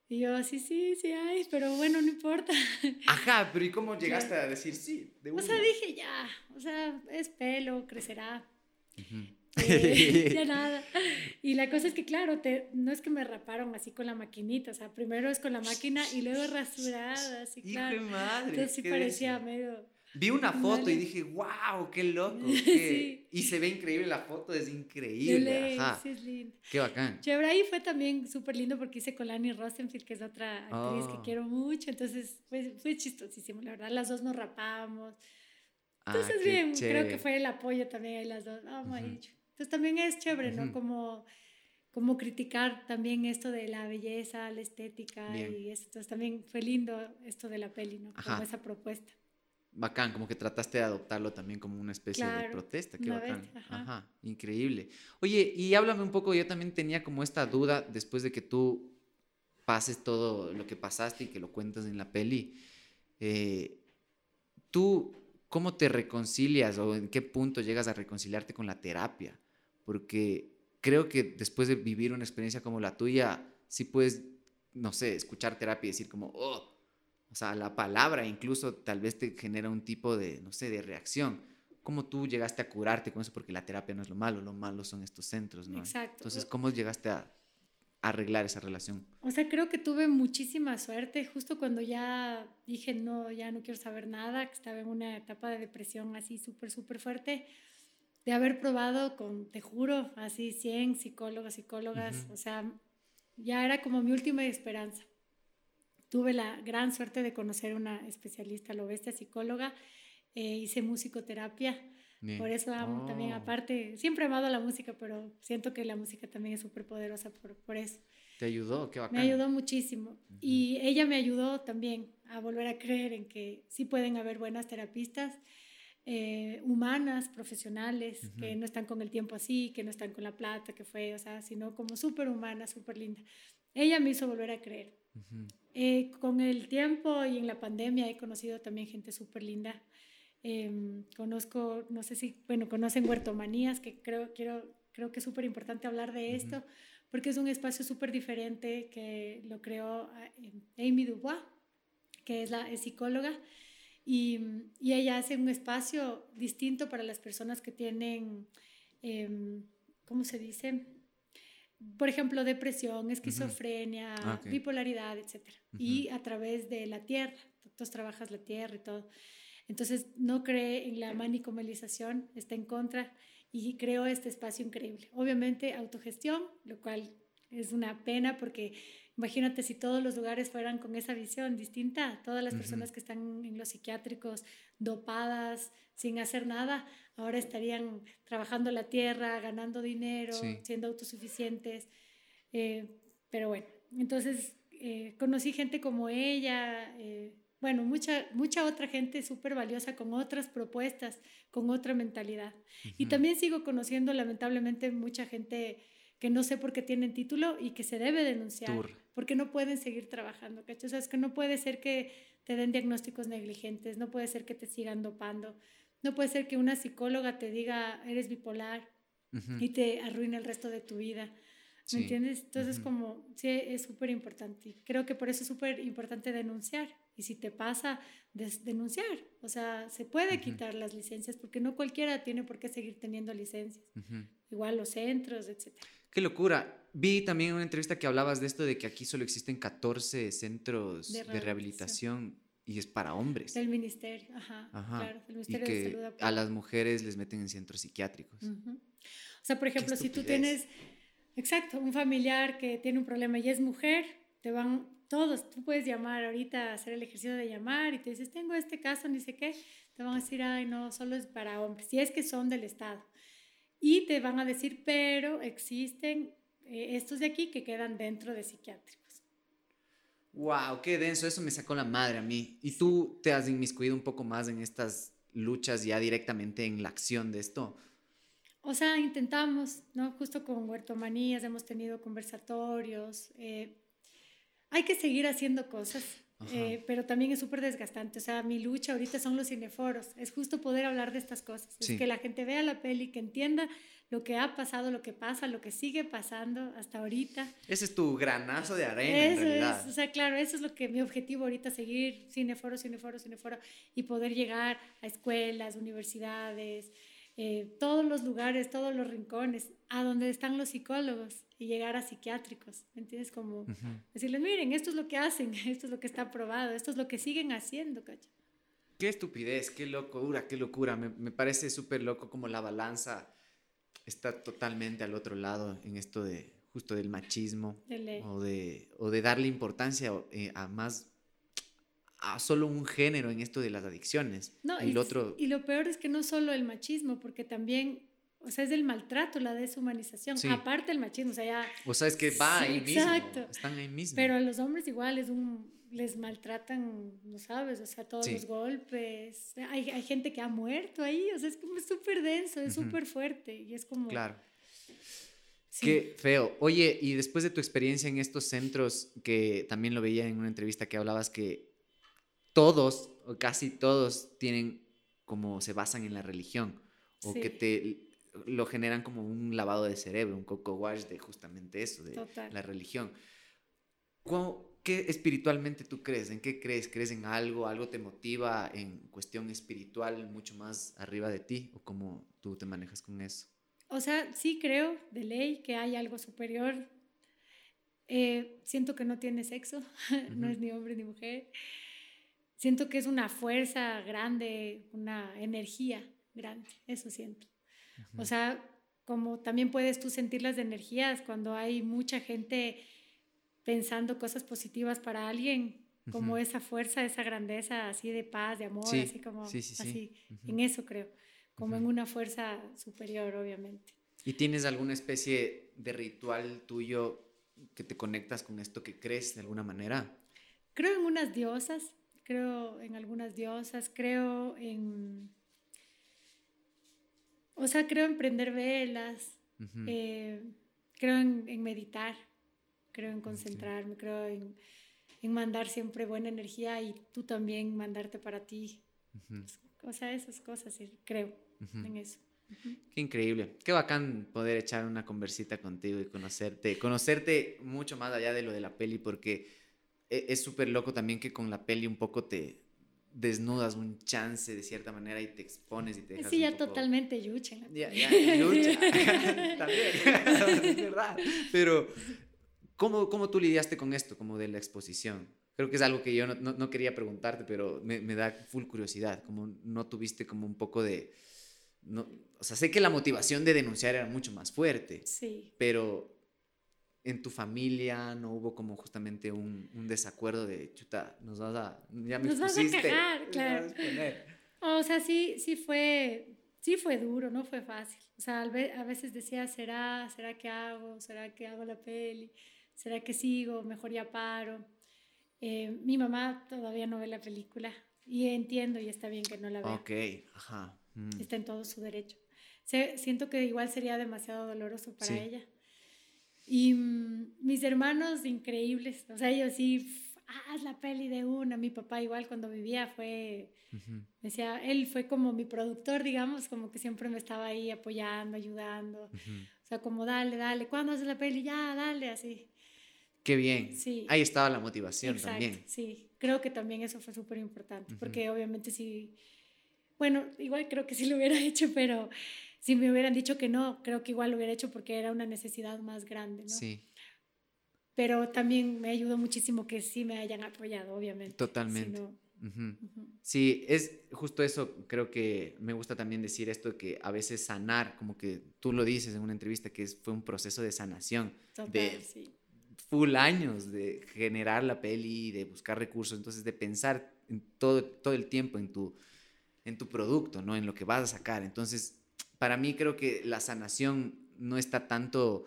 Y yo, sí, sí, sí hay, pero bueno, no importa. Ajá, pero ¿y cómo llegaste a decir sí? De o sea, dije ya, o sea, es pelo, crecerá. Eh, ya nada. Y la cosa es que, claro, te, no es que me raparon así con la maquinita, o sea, primero es con la máquina y luego rasurada, así, claro. Hijo de madre. Entonces sí parecía medio Vi una foto y dije, wow, qué loco. Qué... Y se ve increíble la foto, es increíble. Ajá. Sí, es lindo. Qué bacán. Chévere, ahí fue también súper lindo porque hice con Lani Rosenfield, que es otra actriz que oh. quiero mucho. Entonces fue, fue chistosísimo, la verdad. Las dos nos rapamos. Ah, Entonces, bien, creo que fue el apoyo también ahí las dos. Oh, Entonces también es chévere, ¿no? Como como criticar también esto de la belleza, la estética y eso. Entonces también fue lindo esto de la peli, ¿no? Como esa propuesta bacán, como que trataste de adoptarlo también como una especie de protesta, qué bacán. ajá. increíble. Oye, y háblame un poco, yo también tenía como esta duda después de que tú pases todo lo que pasaste y que lo cuentas en la peli. Eh, ¿Tú cómo te reconcilias o en qué punto llegas a reconciliarte con la terapia? Porque creo que después de vivir una experiencia como la tuya, sí puedes, no sé, escuchar terapia y decir como, oh, o sea, la palabra incluso tal vez te genera un tipo de, no sé, de reacción. ¿Cómo tú llegaste a curarte con eso? Porque la terapia no es lo malo, lo malo son estos centros, ¿no? Exacto. Entonces, ¿cómo llegaste a arreglar esa relación? O sea, creo que tuve muchísima suerte justo cuando ya dije, no, ya no quiero saber nada, que estaba en una etapa de depresión así súper, súper fuerte, de haber probado con, te juro, así 100 psicólogos, psicólogas, o sea, ya era como mi última esperanza tuve la gran suerte de conocer una especialista, lo bestia psicóloga, eh, hice musicoterapia. Por eso amo también, oh. aparte, siempre he amado la música, pero siento que la música también es súper poderosa por, por eso. ¿Te ayudó? Qué bacán. Me ayudó muchísimo. Y ella me ayudó también a volver a creer en que sí pueden haber buenas terapistas, eh, humanas, profesionales, que no están con el tiempo así, que no están con la plata, que fue, o sea, sino como súper humana, súper linda. Ella me hizo volver a creer. Eh, con el tiempo y en la pandemia he conocido también gente súper linda. Em, conozco, no sé si, bueno, conocen Huertomanías, que creo, quiero, creo que es súper importante hablar de esto, porque es un espacio súper diferente que lo creó eh, Amy Dubois, que es la psicóloga, y, y, ella hace un espacio distinto para las personas que tienen, eh, ¿cómo se dice? Por ejemplo, depresión, esquizofrenia, ah, bipolaridad, etc. Y a través de la tierra, tú trabajas la tierra y todo. Entonces, no cree en la manicomalización, está en contra y creó este espacio increíble. Obviamente, autogestión, lo cual es una pena porque imagínate si todos los lugares fueran con esa visión distinta, todas las personas que están en los psiquiátricos dopadas, sin hacer nada, ahora estarían trabajando la tierra, ganando dinero, siendo autosuficientes. Eh, pero bueno, entonces eh, conocí gente como ella, eh, bueno, mucha, mucha otra gente súper valiosa con otras propuestas, con otra mentalidad. Y también sigo conociendo lamentablemente mucha gente que no sé por qué tienen título y que se debe denunciar, porque no pueden seguir trabajando, ¿cachai? O sea, es que no puede ser que te den diagnósticos negligentes, no puede ser que te sigan dopando, no puede ser que una psicóloga te diga, eres bipolar y te arruine el resto de tu vida. ¿Me entiendes? Entonces, como, sí, es súper importante. Creo que por eso es súper importante denunciar. Y si te pasa, denunciar. O sea, se puede quitar las licencias porque no cualquiera tiene por qué seguir teniendo licencias. Igual los centros, etc. Qué locura. Vi también una entrevista que hablabas de esto, de que aquí solo existen 14 centros de rehabilitación y es para hombres. Del ministerio, ajá, claro, del Ministerio y que de Salud. A las mujeres les meten en centros psiquiátricos. O sea, por ejemplo, si tú tienes, exacto, un familiar que tiene un problema y es mujer, te van todos, tú puedes llamar ahorita, hacer el ejercicio de llamar y te dices, tengo este caso, ni sé qué, te van a decir, ay, no, solo es para hombres, si es que son del Estado. Y te van a decir, pero existen eh, estos de aquí que quedan dentro de psiquiátricos. Wow, qué denso, eso me sacó la madre a mí. ¿Y tú te has inmiscuido un poco más en estas luchas ya directamente en la acción de esto? O sea, intentamos, ¿no? Justo con Huertomanías hemos tenido conversatorios. Eh, hay que seguir haciendo cosas. eh, pero también es súper desgastante. O sea, mi lucha ahorita son los cineforos. Es justo poder hablar de estas cosas. Es que la gente vea la peli, que entienda lo que ha pasado, lo que pasa, lo que sigue pasando hasta ahorita. Ese es tu granazo de arena. Eso en realidad. es, o sea, claro, eso es lo que mi objetivo ahorita, seguir cineforo, cineforo, cineforo y poder llegar a escuelas, universidades, eh, todos los lugares, todos los rincones, a donde están los psicólogos y llegar a psiquiátricos, ¿me entiendes? Como decirles, miren, esto es lo que hacen, esto es lo que está aprobado, esto es lo que siguen haciendo, cacho. Qué estupidez, qué locura, qué locura. Me, me parece súper loco como la balanza está totalmente al otro lado en esto de justo del machismo o de, o de darle importancia eh, a más a solo un género en esto de las adicciones. No, y, otro... y lo peor es que no solo el machismo, porque también, o sea, es el maltrato, la deshumanización, aparte el machismo, o sea, ya... O sea, es que va ahí mismo, están ahí mismo. Pero a los hombres igual es un, les maltratan, no sabes, o sea, todos los golpes, hay, hay, gente que ha muerto ahí, o sea, es como súper denso, es súper fuerte, y es como... Claro. Qué feo. Oye, y después de tu experiencia en estos centros, que también lo veía en una entrevista que hablabas que todos, o casi todos, tienen como se basan en la religión o que te lo generan como un lavado de cerebro, un coco wash de justamente eso, de la religión. ¿Qué espiritualmente tú crees? ¿En qué crees? ¿Crees en algo? ¿Algo te motiva en cuestión espiritual mucho más arriba de ti? ¿O cómo tú te manejas con eso? O sea, sí creo de ley que hay algo superior. Eh, siento que no tiene sexo, no es ni hombre ni mujer siento que es una fuerza grande, una energía grande, eso siento. O sea, como también puedes tú sentir las energías cuando hay mucha gente pensando cosas positivas para alguien, como esa fuerza, esa grandeza así de paz, de amor, así como así, en eso creo, como en una fuerza superior, obviamente. ¿Y tienes alguna especie de ritual tuyo que te conectas con esto que crees de alguna manera? Creo en unas diosas, creo en algunas diosas, creo en... O sea, creo en prender velas, eh, creo en, meditar, creo en concentrarme, creo en, mandar siempre buena energía y tú también mandarte para ti. O sea, esas cosas, creo en eso. Qué increíble. Qué bacán poder echar una conversita contigo y conocerte. Conocerte mucho más allá de lo de la peli, porque e, es súper loco también que con la peli un poco te desnudas un chance de cierta manera y te expones y te dejas Sí, ya totalmente yucha. Ya, ya, yucha. también, es verdad. Pero, ¿cómo, ¿cómo tú lidiaste con esto, como de la exposición? Creo que es algo que yo no, no, quería preguntarte, pero me, me, da full curiosidad, como no tuviste como un poco de... No, o sea, sé que la motivación de denunciar era mucho más fuerte, sí. pero en tu familia no hubo como justamente un, un desacuerdo de chuta, nos vas a, ya me nos vas a cagar, claro. O sea, sí, sí fue, sí fue duro, no fue fácil. O sea, a veces decía, ¿será, será que hago? ¿Será que hago la peli? ¿Será que sigo? Mejor ya paro. Eh, mi mamá todavía no ve la película y entiendo y está bien que no la vea. Ok, ajá. Mm. Está en todo su derecho. siento que igual sería demasiado doloroso para ella. Y mm, mis hermanos increíbles, o sea, ellos sí, haz la peli de una. Mi papá igual cuando vivía fue, decía, él fue como mi productor, digamos, como que siempre me estaba ahí apoyando, ayudando. O sea, como dale, dale, ¿cuándo haces la peli? Ya, dale, así. Qué bien. Sí. Ahí estaba la motivación también. Sí, creo que también eso fue súper importante, porque obviamente sí, bueno, igual creo que sí lo hubiera hecho, pero si me hubieran dicho que no, creo que igual lo hubiera hecho porque era una necesidad más grande, ¿no? Sí. Pero también me ayudó muchísimo que sí me hayan apoyado, obviamente. Totalmente. Sí, es justo eso, creo que me gusta también decir esto, que a veces sanar, como que tú lo dices en una entrevista, que fue un proceso de sanación. Total, de sí. Full años, de generar la peli, de buscar recursos, entonces de pensar en todo, todo el tiempo en tu, en tu producto, ¿no? En lo que vas a sacar. Entonces, para mí creo que la sanación no está tanto...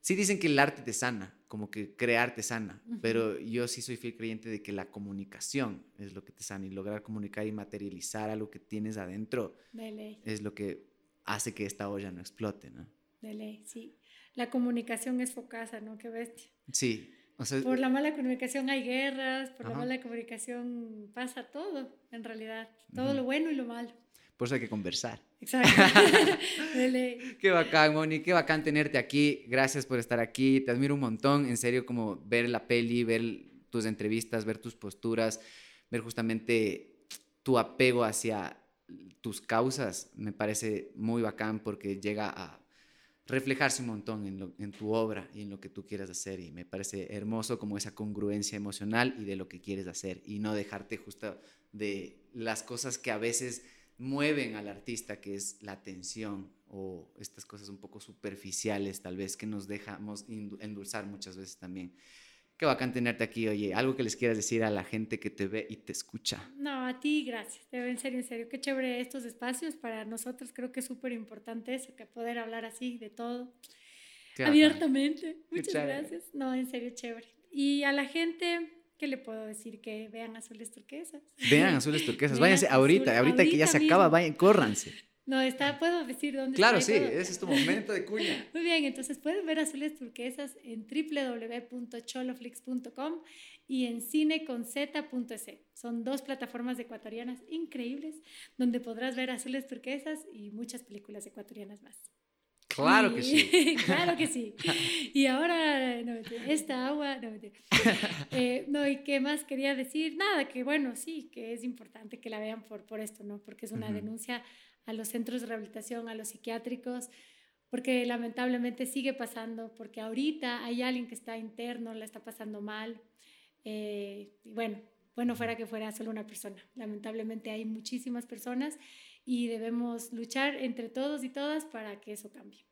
Sí dicen que el arte te sana, como que crear te sana, pero yo sí soy fiel creyente de que la comunicación es lo que te sana y lograr comunicar y materializar algo que tienes adentro es lo que hace que esta olla no explote, ¿no? De ley, sí. La comunicación es focasa, ¿no? Qué bestia. Sí. por la mala comunicación hay guerras, por la mala comunicación pasa todo, en realidad. Todo lo bueno y lo malo. Por eso hay que conversar. Exacto. qué bacán, Moni, qué bacán tenerte aquí. Gracias por estar aquí. Te admiro un montón, en serio, como ver la peli, ver tus entrevistas, ver tus posturas, ver justamente tu apego hacia tus causas. Me parece muy bacán porque llega a reflejarse un montón en, tu obra y en lo que tú quieras hacer. Y me parece hermoso como esa congruencia emocional y de lo que quieres hacer y no dejarte justo de las cosas que a veces mueven al artista, que es la atención o estas cosas un poco superficiales tal vez que nos dejamos endulzar muchas veces también. Qué bacán tenerte aquí, oye. Algo que les quieras decir a la gente que te ve y te escucha. No, a ti, gracias. En serio, en serio. Qué chévere estos espacios. Para nosotros creo que es súper importante eso, que poder hablar así de todo. abiertamente. Muchas gracias. No, en serio, chévere. Y a la gente, ¿qué le puedo decir? Que vean azules turquesas. Vean azules turquesas. Váyanse ahorita, ahorita, que ya se acaba, vayan, córranse. No, está, puedo decir dónde claro, está. Claro, sí, ese es tu momento de cuña. Muy bien, entonces pueden ver azules turquesas en www.choloflix.com y en cineconz.es. Son dos plataformas ecuatorianas increíbles donde podrás ver azules turquesas y muchas películas ecuatorianas más. Claro que sí. claro que sí. Y ahora, no, esta agua, no, eh, no, ¿y qué más quería decir? Nada, que bueno, sí, que es importante que la vean por, por esto, ¿no? Porque es una denuncia a los centros de rehabilitación, a los psiquiátricos, porque lamentablemente sigue pasando, porque ahorita hay alguien que está interno, la está pasando mal. Eh, bueno, bueno, fuera que fuera solo una persona. Lamentablemente hay muchísimas personas y debemos luchar entre todos y todas para que eso cambie.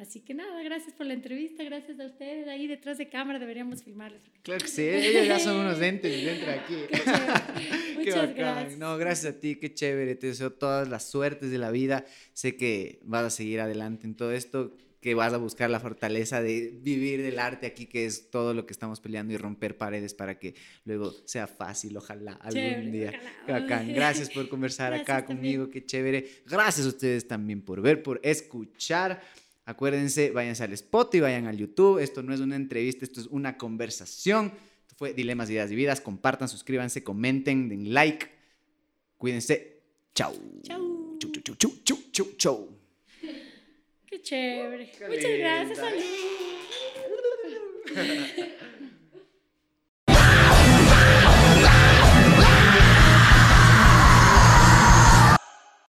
Así que nada, gracias por la entrevista, gracias a ustedes. Ahí detrás de cámara deberíamos filmarlos. Claro que sí, ellos ya son unos entes dentro aquí. Muchas gracias. No, gracias a ti, qué chévere. Te deseo todas las suertes de la vida. Sé que vas a seguir adelante en todo esto, que vas a buscar la fortaleza de vivir del arte aquí, que es todo lo que estamos peleando y romper paredes para que luego sea fácil, ojalá algún día. Gracias por conversar acá conmigo, qué chévere. Gracias a ustedes también por ver, por escuchar. Acuérdense, váyanse al spot y vayan al YouTube. Esto no es una entrevista, esto es una conversación. Esto fue Dilemas, Ideas y Vidas. Compartan, suscríbanse, comenten, den like. Cuídense. Chau. Chau. Chau, chau, chau, chau, chau, chau. Qué chévere. Muchas gracias,